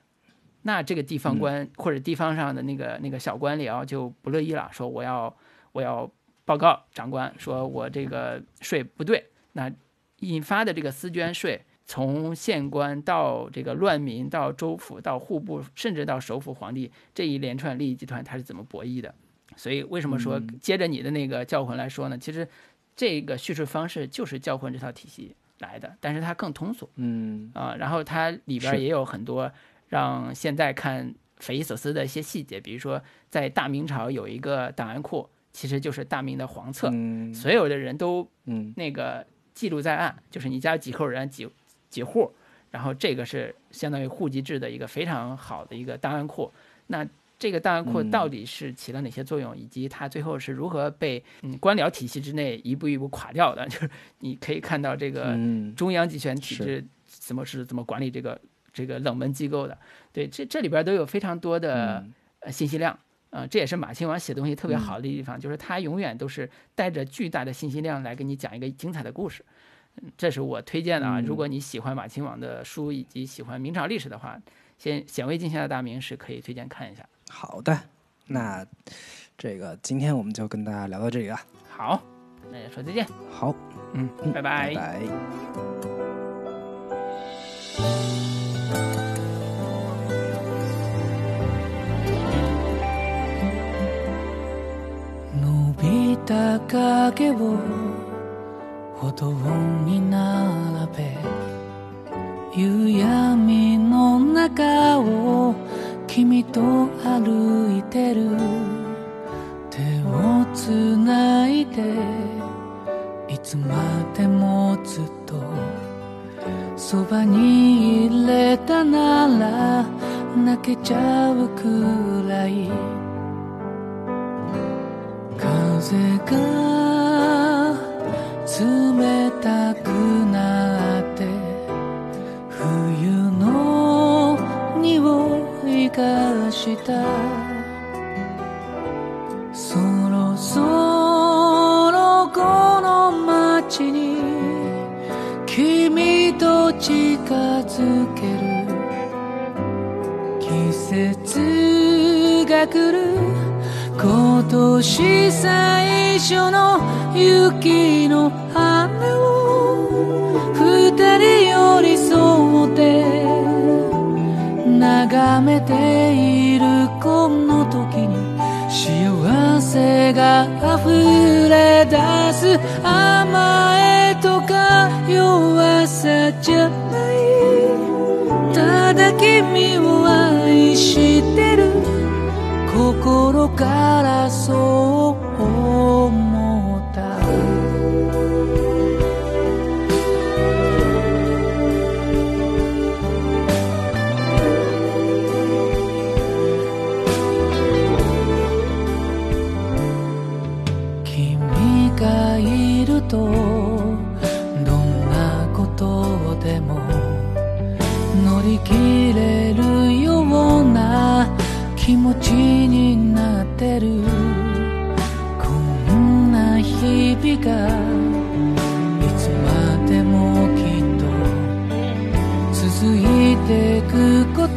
那这个地方官、或者地方上的那个那个小官僚就不乐意了，说我要我要报告长官，说我这个税不对，那引发的这个私捐税，从县官到这个乱民，到州府，到户部，甚至到首府皇帝这一连串利益集团，他是怎么博弈的？所以为什么说接着你的那个教魂来说呢？其实。这个叙事方式就是教魂这套体系来的，但是它更通俗，嗯。啊，然后它里边也有很多让现在看匪夷所思的一些细节，比如说在大明朝有一个档案库，其实就是大明的皇册，嗯。所有的人都嗯那个记录在案，就是你家几口人几几户，然后这个是相当于户籍制的一个非常好的一个档案库，那。这个档案库到底是起了哪些作用，以及它最后是如何被嗯官僚体系之内一步一步垮掉的？就是你可以看到这个嗯中央集权体制怎么是怎么管理这个这个冷门机构的。对，这这里边都有非常多的呃信息量啊、呃，这也是马亲王写东西特别好的地方，就是他永远都是带着巨大的信息量来给你讲一个精彩的故事。嗯，这是我推荐的啊，如果你喜欢马亲王的书以及喜欢明朝历史的话，先显微镜下的大明是可以推荐看一下。好的，那这个今天我们就跟大家聊到这里了。好，那就说再见。好，嗯，拜拜。拜拜。伸びた影を歩道に並べ夕闇の中を 君と歩いてる。手をつないでいつまでもずっと。そばにいれたなら泣けちゃうくらい。風が冷たくなる。いがした。そろそろこの街に君と近づける。季節が来る。今年最初の雪の花を二人寄り添って眺めているこの時に幸せが溢れ出す甘えとか弱さじゃない。ただ君を愛してる。心からそう思っ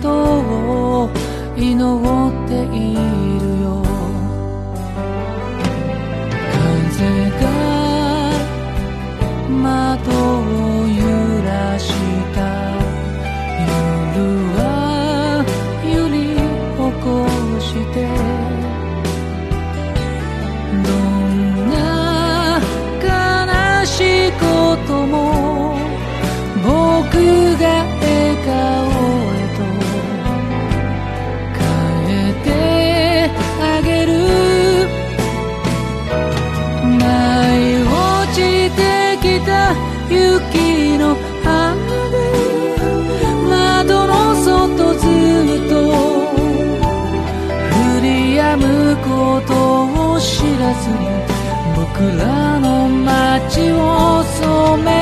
ことを祈っている。僕らの街を染め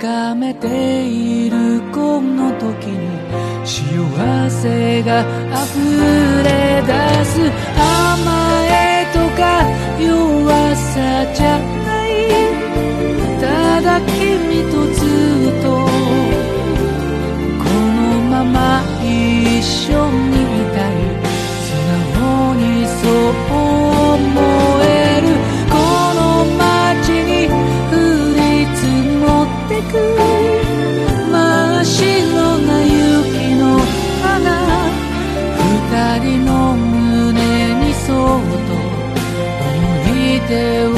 眺めているこの時に幸せが溢れ出す甘えとか弱さじゃないただ君とずっとこのまま一緒にいたい素直にそう there